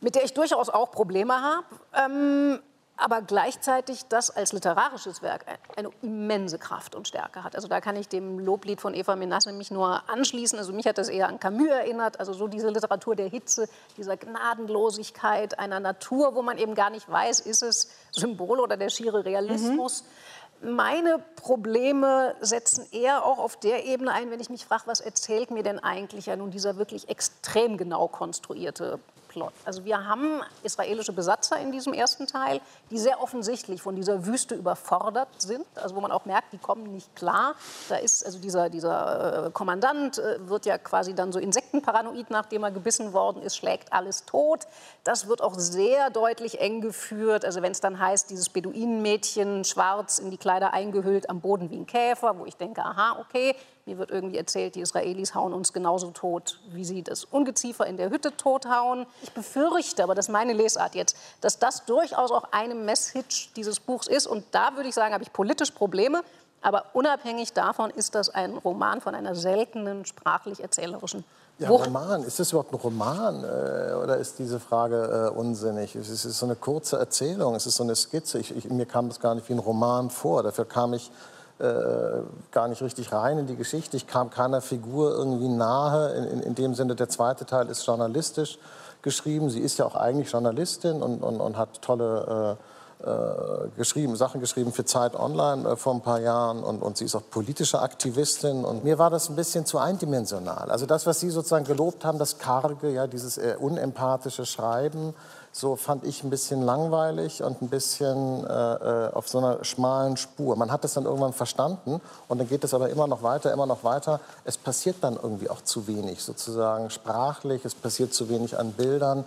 mit der ich durchaus auch Probleme habe. Ähm, aber gleichzeitig das als literarisches Werk eine immense Kraft und Stärke hat. Also da kann ich dem Loblied von Eva Menasse mich nur anschließen. Also mich hat das eher an Camus erinnert, also so diese Literatur der Hitze, dieser Gnadenlosigkeit einer Natur, wo man eben gar nicht weiß, ist es Symbol oder der schiere Realismus. Mhm. Meine Probleme setzen eher auch auf der Ebene ein, wenn ich mich frage, was erzählt mir denn eigentlich ja nun dieser wirklich extrem genau konstruierte Plot. Also wir haben israelische Besatzer in diesem ersten Teil, die sehr offensichtlich von dieser Wüste überfordert sind, also wo man auch merkt, die kommen nicht klar. Da ist also dieser, dieser äh, Kommandant äh, wird ja quasi dann so insektenparanoid, nachdem er gebissen worden ist, schlägt alles tot. Das wird auch sehr deutlich eng geführt. Also wenn es dann heißt, dieses Beduinenmädchen schwarz in die Kleider eingehüllt am Boden wie ein Käfer, wo ich denke, aha, okay, mir wird irgendwie erzählt, die Israelis hauen uns genauso tot, wie sie das Ungeziefer in der Hütte tothauen. Ich befürchte, aber das ist meine Lesart jetzt, dass das durchaus auch eine Message dieses Buchs ist. Und da würde ich sagen, habe ich politisch Probleme. Aber unabhängig davon ist das ein Roman von einer seltenen sprachlich-erzählerischen ja, Wucht. Roman. Ist das überhaupt ein Roman äh, oder ist diese Frage äh, unsinnig? Es ist, so eine kurze Erzählung, es ist so eine Skizze. Ich, ich, mir kam das gar nicht wie ein Roman vor. Dafür kam ich äh, gar nicht richtig rein in die Geschichte. Ich kam keiner Figur irgendwie nahe. In, in, in, dem Sinne, der zweite Teil ist journalistisch geschrieben. Sie ist ja auch eigentlich Journalistin und, und, und hat tolle äh, äh, geschrieben, Sachen geschrieben für Zeit Online äh, vor ein paar Jahren und, und sie ist auch politische Aktivistin. Und mir war das ein bisschen zu eindimensional. Also das, was Sie sozusagen gelobt haben, das karge, ja, dieses äh, unempathische Schreiben, so fand ich ein bisschen langweilig und ein bisschen äh, äh, auf so einer schmalen Spur. Man hat es dann irgendwann verstanden und dann geht es aber immer noch weiter, immer noch weiter. Es passiert dann irgendwie auch zu wenig, sozusagen sprachlich, es passiert zu wenig an Bildern.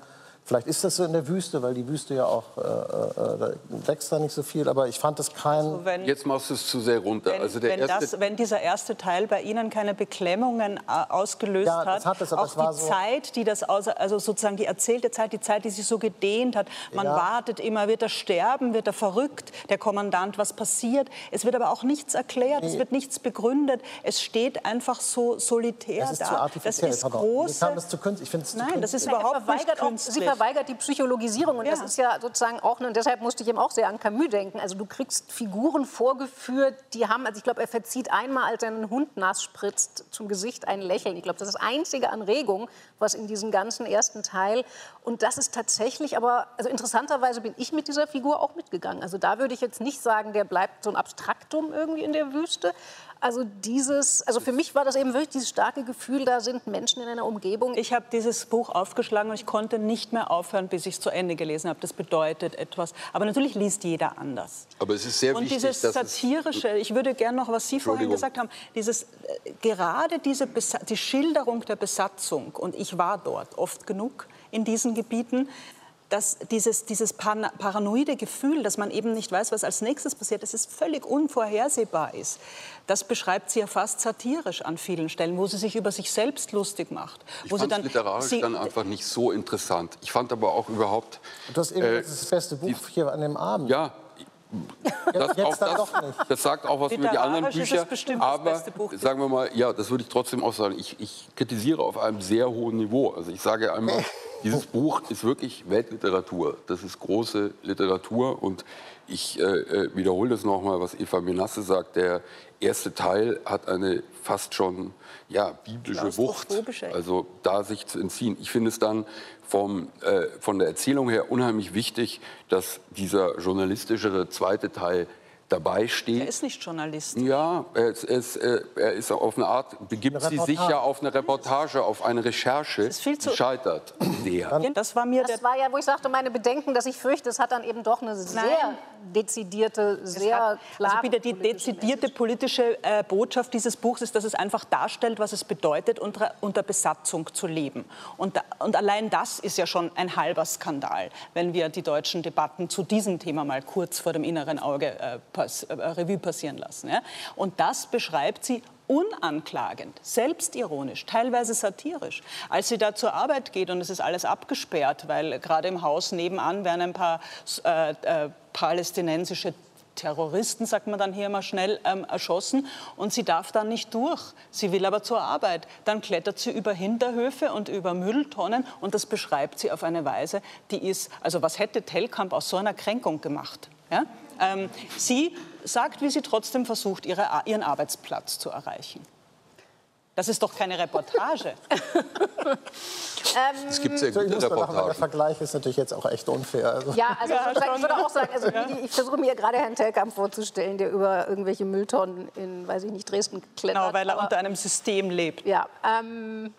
Vielleicht ist das so in der Wüste, weil die Wüste ja auch äh, äh, da wächst da nicht so viel. Aber ich fand das kein. Also wenn, Jetzt machst du es zu sehr runter. wenn, also der wenn, erste, das, wenn dieser erste Teil bei Ihnen keine Beklemmungen äh, ausgelöst Ja, das hat, hat es, aber auch es war die so- Zeit, die das aus, also sozusagen die erzählte Zeit, die Zeit, die sich so gedehnt hat. Man Ja. wartet immer, wird er sterben, wird er verrückt, der Kommandant, was passiert? Es wird aber auch nichts erklärt, es wird nichts begründet. Es steht einfach so solitär Das ist da. zu artifiziell. das ist große. kam das zu künstlich. Ich finde es Nein, das ist überhaupt er nicht künstlich. Verweigert die Psychologisierung und das Ja. ist ja sozusagen auch, und deshalb musste ich eben auch sehr an Camus denken. Also du kriegst Figuren vorgeführt, die haben, also ich glaube, er verzieht einmal, als er einen Hund nass spritzt, zum Gesicht ein Lächeln. Ich glaube, das ist das einzige Anregung, was in diesem ganzen ersten Teil. Und das ist tatsächlich, aber also interessanterweise bin ich mit dieser Figur auch mitgegangen. Also da würde ich jetzt nicht sagen, der bleibt so ein Abstraktum irgendwie in der Wüste. Also dieses, also für mich war das eben wirklich dieses starke Gefühl, da sind Menschen in einer Umgebung. Ich habe dieses Buch aufgeschlagen und ich konnte nicht mehr aufhören, bis ich es zu Ende gelesen habe. Das bedeutet etwas. Aber natürlich liest jeder anders. aber es ist sehr Und wichtig, dieses dass satirische, ich würde gerne noch, was Sie vorhin gesagt haben, dieses, äh, gerade diese Besa die Schilderung der Besatzung, und ich war dort oft genug in diesen Gebieten, dass dieses, dieses parano- paranoide Gefühl, dass man eben nicht weiß, was als nächstes passiert, dass es völlig unvorhersehbar ist, das beschreibt sie ja fast satirisch an vielen Stellen, wo sie sich über sich selbst lustig macht. ich wo sie fand literarisch sie- dann einfach nicht so interessant. Ich fand aber auch überhaupt, Du hast eben Äh, das ist das beste Buch hier an dem Abend. ja, das, jetzt auch dann das, doch nicht. das sagt auch was über die anderen Bücher. aber beste Buch. sagen wir mal, ja, das würde ich trotzdem auch sagen. Ich, ich kritisiere auf einem sehr hohen Niveau. Also ich sage einmal, dieses Buch ist wirklich Weltliteratur. Das ist große Literatur und ich äh, äh, wiederhole das nochmal, was Eva Menasse sagt. Der erste Teil hat eine fast schon ja, biblische Wucht. Also da sich zu entziehen. Ich finde es dann vom, äh, von der Erzählung her unheimlich wichtig, dass dieser journalistischere zweite Teil dabei steht. Er ist nicht Journalist. Ja, er ist, er ist, äh, er ist auf eine Art, begibt Eine sie sich ja auf eine Reportage, auf eine Recherche, ist viel zu- scheitert sehr. Das war mir der Das war ja, wo ich sagte, meine Bedenken, dass ich fürchte, es hat dann eben doch eine sehr dezidierte, sehr hat, klare also wieder die politische dezidierte politische äh, Botschaft dieses Buchs ist, dass es einfach darstellt, was es bedeutet, unter, unter Besatzung zu leben. Und, da, und allein das ist ja schon ein halber Skandal, wenn wir die deutschen Debatten zu diesem Thema mal kurz vor dem inneren Auge äh, pass, äh, Revue passieren lassen. Ja? Und das beschreibt sie unanklagend, selbstironisch, teilweise satirisch. Als sie da zur Arbeit geht und es ist alles abgesperrt, weil gerade im Haus nebenan werden ein paar äh, äh, palästinensische Terroristen, sagt man dann hier mal schnell, ähm, erschossen und sie darf dann nicht durch. Sie will aber zur Arbeit. Dann klettert sie über Hinterhöfe und über Mülltonnen und das beschreibt sie auf eine Weise, die ist, also was hätte Tellkamp aus so einer Kränkung gemacht? Ja? Ähm, sie sagt, wie sie trotzdem versucht, ihre, ihren Arbeitsplatz zu erreichen. Das ist doch keine Reportage. Es gibt sehr gute weil der Reportagen. Vergleich ist natürlich jetzt auch echt unfair. Also, Ja, also Ja, schon, ich würde ja. auch sagen, also wie- ich versuche mir gerade Herrn Telkamp vorzustellen, der über irgendwelche Mülltonnen in, weiß ich nicht, Dresden klettert. Genau, weil er aber- unter einem System lebt. Ja, ähm,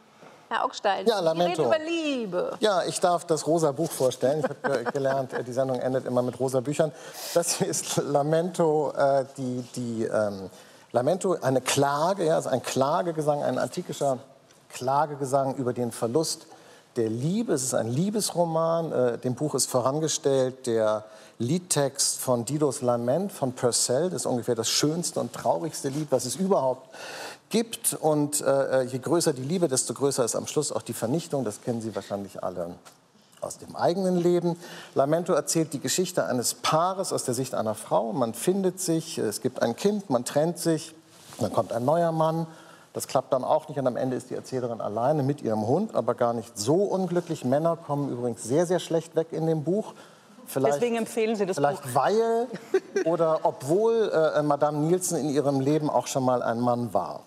Herr Augstein, Ja, Lamento. reden über Liebe. Ja, ich darf das rosa Buch vorstellen. Ich habe ge- gelernt, äh, die Sendung endet immer mit rosa Büchern. Das hier ist Lamento, äh, die, die ähm, Lamento, eine Klage, ja, also ein Klagegesang, ein antikischer Klagegesang über den Verlust der Liebe. Es ist ein Liebesroman. Äh, dem Buch ist vorangestellt der Liedtext von Didos Lament von Purcell. Das ist ungefähr das schönste und traurigste Lied, was es überhaupt gibt. Und äh, je größer die Liebe, desto größer ist am Schluss auch die Vernichtung. Das kennen Sie wahrscheinlich alle aus dem eigenen Leben. Lamento erzählt die Geschichte eines Paares aus der Sicht einer Frau. Man findet sich, es gibt ein Kind, man trennt sich, dann kommt ein neuer Mann. Das klappt dann auch nicht und am Ende ist die Erzählerin alleine mit ihrem Hund, aber gar nicht so unglücklich. Männer kommen übrigens sehr, sehr schlecht weg in dem Buch. Vielleicht, Deswegen empfehlen Sie das vielleicht Buch. weil oder obwohl äh, Madame Nielsen in ihrem Leben auch schon mal ein Mann war.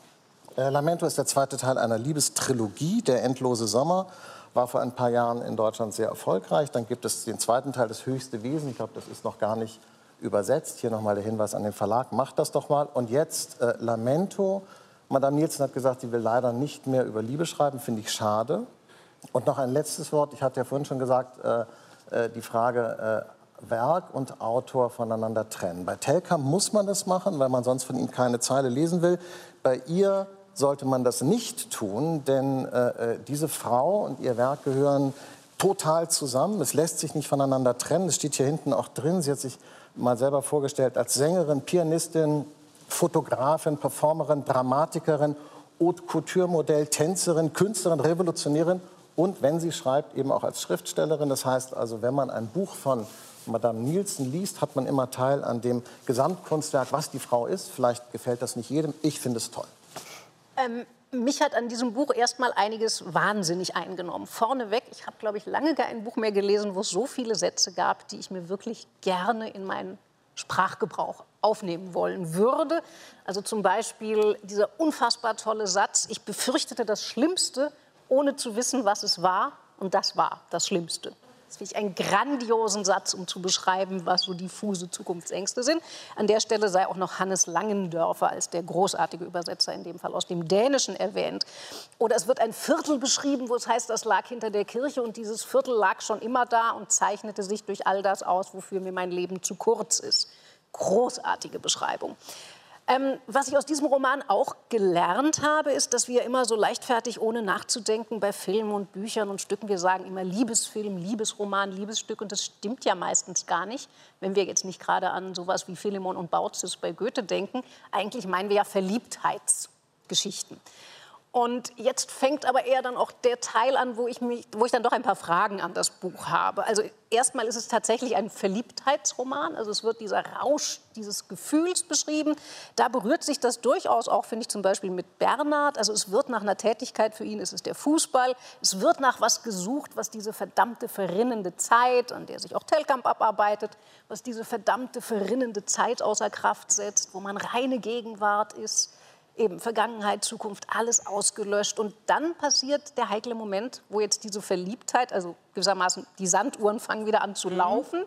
Äh, Lamento ist der zweite Teil einer Liebestrilogie, Der endlose Sommer. War vor ein paar Jahren in Deutschland sehr erfolgreich. Dann gibt es den zweiten Teil, Das höchste Wesen. Ich glaube, das ist noch gar nicht übersetzt. Hier nochmal der Hinweis an den Verlag, macht das doch mal. Und jetzt äh, Lamento. Madame Nielsen hat gesagt, sie will leider nicht mehr über Liebe schreiben, finde ich schade. Und noch ein letztes Wort. Ich hatte ja vorhin schon gesagt, äh, äh, die Frage äh, Werk und Autor voneinander trennen. Bei Telkamp muss man das machen, weil man sonst von ihm keine Zeile lesen will. Bei ihr sollte man das nicht tun, denn äh, äh, diese Frau und ihr Werk gehören total zusammen. Es lässt sich nicht voneinander trennen. Es steht hier hinten auch drin. Sie hat sich mal selber vorgestellt als Sängerin, Pianistin, Fotografin, Performerin, Dramatikerin, Haute Couture-Modell, Tänzerin, Künstlerin, Revolutionärin und wenn sie schreibt, eben auch als Schriftstellerin. Das heißt also, wenn man ein Buch von Madame Nielsen liest, hat man immer Teil an dem Gesamtkunstwerk, was die Frau ist. Vielleicht gefällt das nicht jedem. Ich finde es toll. Ähm, mich hat an diesem Buch erstmal einiges wahnsinnig eingenommen. Vorneweg, ich habe, glaube ich, lange kein Buch mehr gelesen, wo es so viele Sätze gab, die ich mir wirklich gerne in meinen Sprachgebrauch aufnehmen wollen würde. Also zum Beispiel dieser unfassbar tolle Satz, ich befürchtete das Schlimmste, ohne zu wissen, was es war. Und das war das Schlimmste. Das finde ich einen grandiosen Satz, um zu beschreiben, was so diffuse Zukunftsängste sind. An der Stelle sei auch noch Hannes Langendörfer als der großartige Übersetzer in dem Fall aus dem Dänischen erwähnt. Oder es wird ein Viertel beschrieben, wo es heißt, das lag hinter der Kirche und dieses Viertel lag schon immer da und zeichnete sich durch all das aus, wofür mir mein Leben zu kurz ist. Großartige Beschreibung. Ähm, was ich aus diesem Roman auch gelernt habe, ist, dass wir immer so leichtfertig, ohne nachzudenken, bei Filmen und Büchern und Stücken, wir sagen immer Liebesfilm, Liebesroman, Liebesstück und das stimmt ja meistens gar nicht, wenn wir jetzt nicht gerade an sowas wie Philemon und Baucis bei Goethe denken. Eigentlich meinen wir ja Verliebtheitsgeschichten. Und jetzt fängt aber eher dann auch der Teil an, wo ich, mich, wo ich dann doch ein paar Fragen an das Buch habe. Also erstmal ist es tatsächlich ein Verliebtheitsroman. Also es wird dieser Rausch dieses Gefühls beschrieben. Da berührt sich das durchaus auch, finde ich, zum Beispiel mit Bernhard. Also es wird nach einer Tätigkeit für ihn, es ist der Fußball. Es wird nach was gesucht, was diese verdammte verrinnende Zeit, an der sich auch Telkamp abarbeitet, was diese verdammte verrinnende Zeit außer Kraft setzt, wo man reine Gegenwart ist eben Vergangenheit, Zukunft, alles ausgelöscht. Und dann passiert der heikle Moment, wo jetzt diese Verliebtheit, also gewissermaßen die Sanduhren fangen wieder an zu mhm. laufen.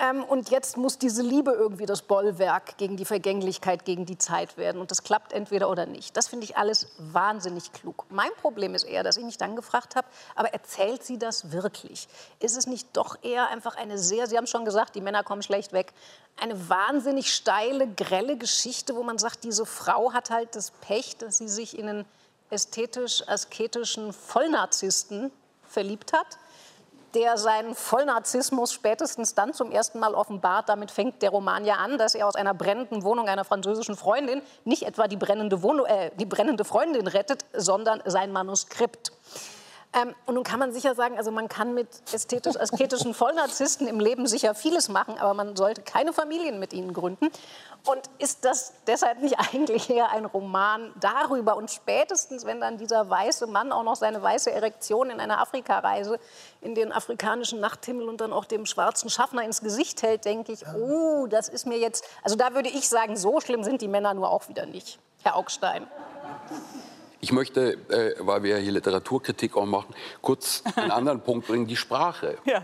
Ähm, und jetzt muss diese Liebe irgendwie das Bollwerk gegen die Vergänglichkeit, gegen die Zeit werden. Und das klappt entweder oder nicht. Das finde ich alles wahnsinnig klug. Mein Problem ist eher, dass ich mich dann gefragt habe, aber erzählt sie das wirklich? Ist es nicht doch eher einfach eine sehr, Sie haben schon gesagt, die Männer kommen schlecht weg, eine wahnsinnig steile, grelle Geschichte, wo man sagt, diese Frau hat halt das Pech, dass sie sich in einen ästhetisch-asketischen Vollnarzisten verliebt hat der seinen Vollnarzismus spätestens dann zum ersten Mal offenbart. Damit fängt der Roman ja an, dass er aus einer brennenden Wohnung einer französischen Freundin nicht etwa die brennende, Wohnung, äh, die brennende Freundin rettet, sondern sein Manuskript. Ähm, und nun kann man sicher sagen, also man kann mit ästhetisch-asketischen Vollnarzissten im Leben sicher vieles machen, aber man sollte keine Familien mit ihnen gründen. Und ist das deshalb nicht eigentlich eher ein Roman darüber? Und spätestens, wenn dann dieser weiße Mann auch noch seine weiße Erektion in einer Afrikareise in den afrikanischen Nachthimmel und dann auch dem schwarzen Schaffner ins Gesicht hält, denke ich, oh, das ist mir jetzt, also da würde ich sagen, so schlimm sind die Männer nur auch wieder nicht, Herr Augstein. Ich möchte, äh, weil wir hier Literaturkritik auch machen, kurz einen anderen Punkt bringen, die Sprache. Ja,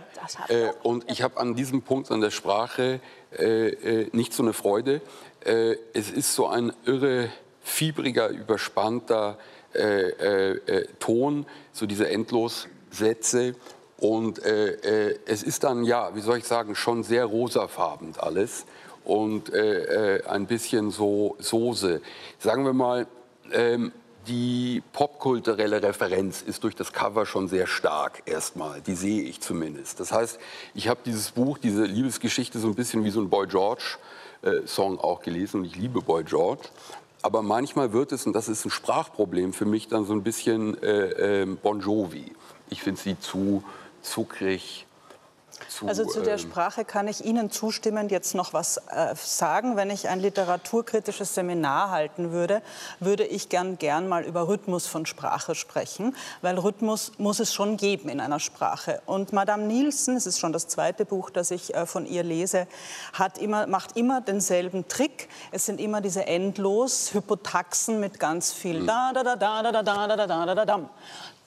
äh, und ich habe an diesem Punkt an der Sprache äh, äh nicht so eine Freude. Äh, es ist so ein irre, fiebriger, überspannter äh, Ton, so diese Endlossätze. Und es ist dann, ja, wie soll ich sagen, schon sehr rosafarben alles und ein bisschen so Soße. Sagen wir mal, ähm, die popkulturelle Referenz ist durch das Cover schon sehr stark erstmal. Die sehe ich zumindest. Das heißt, ich habe dieses Buch, diese Liebesgeschichte so ein bisschen wie so ein Boy George äh, Song auch gelesen und ich liebe Boy George. Aber manchmal wird es, und das ist ein Sprachproblem für mich, dann so ein bisschen äh, äh, Bon Jovi. Ich finde sie zu zuckrig, zu, also zu der ähm, Sprache kann ich Ihnen zustimmend jetzt noch was äh, sagen. Wenn ich ein literaturkritisches Seminar halten würde, würde ich gern, gern mal über Rhythmus von Sprache sprechen, weil Rhythmus muss es schon geben in einer Sprache. Und Madame Nielsen, es ist schon das zweite Buch, das ich äh, von ihr lese, hat immer, macht immer denselben Trick. Es sind immer diese endlos Hypotaxen mit ganz viel mhm. da da da da da da da da da da da da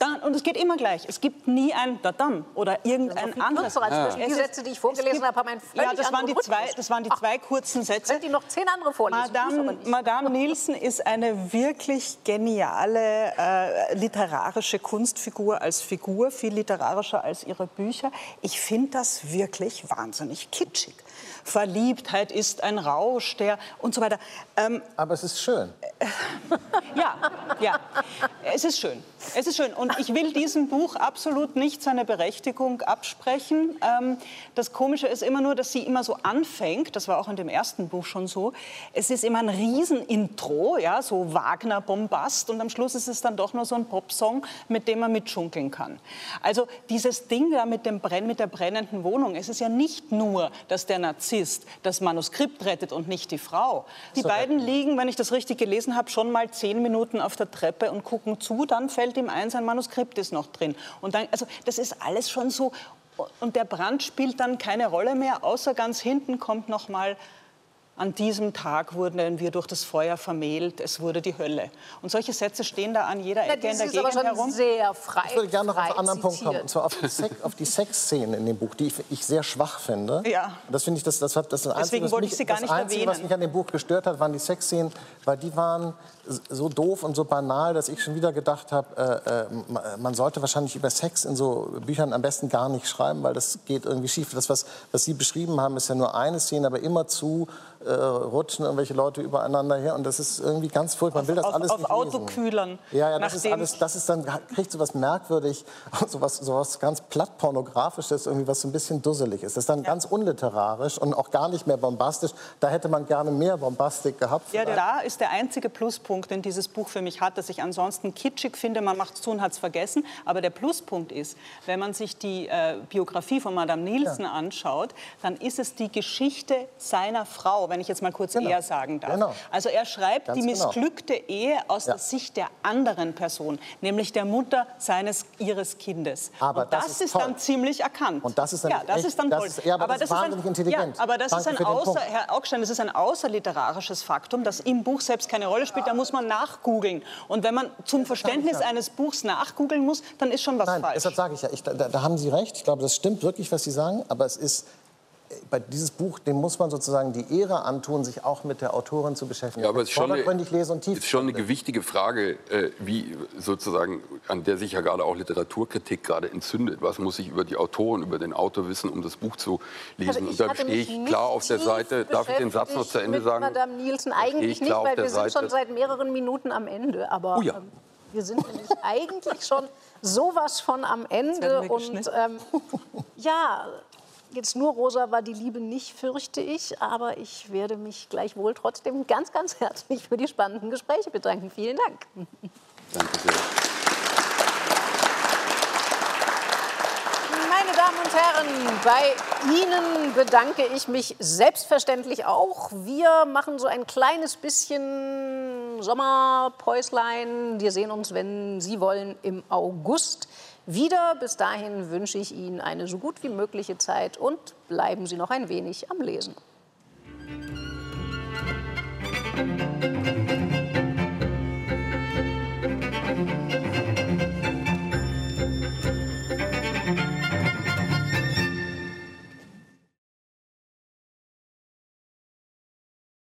dann, und es geht immer gleich. Es gibt nie ein Dadam oder irgendein anderes. Ja. Die Sätze, die ich vorgelesen habe, haben einen völlig ja, das waren die zwei, Das waren die zwei Ach, kurzen Sätze. Könnt ihr noch zehn andere vorlesen? Madame, Madame Nielsen ist eine wirklich geniale äh, literarische Kunstfigur als Figur, viel literarischer als ihre Bücher. Ich finde das wirklich wahnsinnig kitschig. Verliebtheit ist ein Rausch, der und so weiter. Ähm, Aber es ist schön. ja, ja, es ist schön. Es ist schön. Und Und ich will diesem Buch absolut nicht seine Berechtigung absprechen. Ähm, das Komische ist immer nur, dass sie immer so anfängt, das war auch in dem ersten Buch schon so, es ist immer ein Riesenintro, ja, so Wagner-Bombast und am Schluss ist es dann doch nur so ein Popsong, mit dem man mitschunkeln kann. Also dieses Ding da mit, dem Brenn, mit der brennenden Wohnung, es ist ja nicht nur, dass der Narzisst das Manuskript rettet und nicht die Frau. Die so, beiden liegen, wenn ich das richtig gelesen habe, schon mal zehn Minuten auf der Treppe und gucken zu, dann fällt ihm ein, sein Manuskript ist noch drin. Und dann, also das ist alles schon so. Und der Brand spielt dann keine Rolle mehr, außer ganz hinten kommt noch mal an diesem Tag wurden wir durch das Feuer vermählt, es wurde die Hölle. Und solche Sätze stehen da an jeder Ecke ja, in der Gegend aber herum. Sehr frei, ich würde gerne noch auf einen anderen Punkt kommen, und zwar auf die, Sex, die Sexszenen in dem Buch, die ich, ich, sehr schwach finde. Ja. Das finde ich, das, das, das, das Deswegen Einzige, wollte ich sie gar nicht Einzige, erwähnen. was mich an dem Buch gestört hat, waren die Sexszenen, weil die waren so doof und so banal, dass ich schon wieder gedacht habe, äh, äh, man sollte wahrscheinlich über Sex in so Büchern am besten gar nicht schreiben, weil das geht irgendwie schief. Das, was, was Sie beschrieben haben, ist ja nur eine Szene, aber immer zu äh, rutschen irgendwelche Leute übereinander her und das ist irgendwie ganz furchtbar. Man will das auf, alles auf nicht Autokühlern. Ja, ja, das ist alles, das ist dann kriegt so was merkwürdig, so was, so was ganz platt pornografisches, irgendwie was so ein bisschen dusselig ist. Das ist dann ja. ganz unliterarisch und auch gar nicht mehr bombastisch. Da hätte man gerne mehr Bombastik gehabt. Ja, da ist der einzige Pluspunkt, den dieses Buch für mich hat, dass ich ansonsten kitschig finde. Man macht es zu und hat es vergessen. Aber der Pluspunkt ist, wenn man sich die äh, Biografie von Madame Nielsen ja. anschaut, dann ist es die Geschichte seiner Frau wenn ich jetzt mal kurz genau. er sagen darf. Genau. Also er schreibt Ganz die genau. missglückte genau. Ehe aus ja. der Sicht der anderen Person, nämlich der Mutter seines ihres Kindes. Aber und das, das ist, ist dann ziemlich erkannt. Und das ist dann ja, das echt, ist dann toll. Das ist, ja, aber, aber das, ist wahnsinnig ein, intelligent. Ja, aber das Danke ist ein außer, Herr Augstein, das ist ein außerliterarisches Faktum, das im Buch selbst keine Rolle spielt. Da muss man nachgoogeln. Und wenn man zum Verständnis eines Buchs nachgoogeln muss, dann ist schon was Nein, falsch. Deshalb sage ich ja, ich, da, da haben Sie recht. Ich glaube, das stimmt wirklich, was Sie sagen. Aber es ist bei dieses Buch, dem muss man sozusagen die Ehre antun, sich auch mit der Autorin zu beschäftigen. Ja, aber es ist schon, eine, ist schon eine gewichtige Frage, äh, wie sozusagen, an der sich ja gerade auch Literaturkritik gerade entzündet. Was muss ich über die Autorin, über den Autor wissen, um das Buch zu lesen? Also Und da stehe ich klar auf der Seite. Darf ich den Satz noch zu Ende sagen? Madame Nielsen eigentlich nicht, weil wir sind Seite. schon seit mehreren Minuten am Ende. Aber oh ja. ähm, wir sind nämlich eigentlich schon sowas von am Ende. Und ähm, ja, Jetzt nur rosa war die Liebe nicht, fürchte ich, aber ich werde mich gleichwohl trotzdem ganz, ganz herzlich für die spannenden Gespräche bedanken. Vielen Dank. Danke sehr. Meine Damen und Herren, bei Ihnen bedanke ich mich selbstverständlich auch. Wir machen so ein kleines bisschen Sommerpäuslein. Wir sehen uns, wenn Sie wollen, im August wieder. Bis dahin wünsche ich Ihnen eine so gut wie mögliche Zeit und bleiben Sie noch ein wenig am Lesen.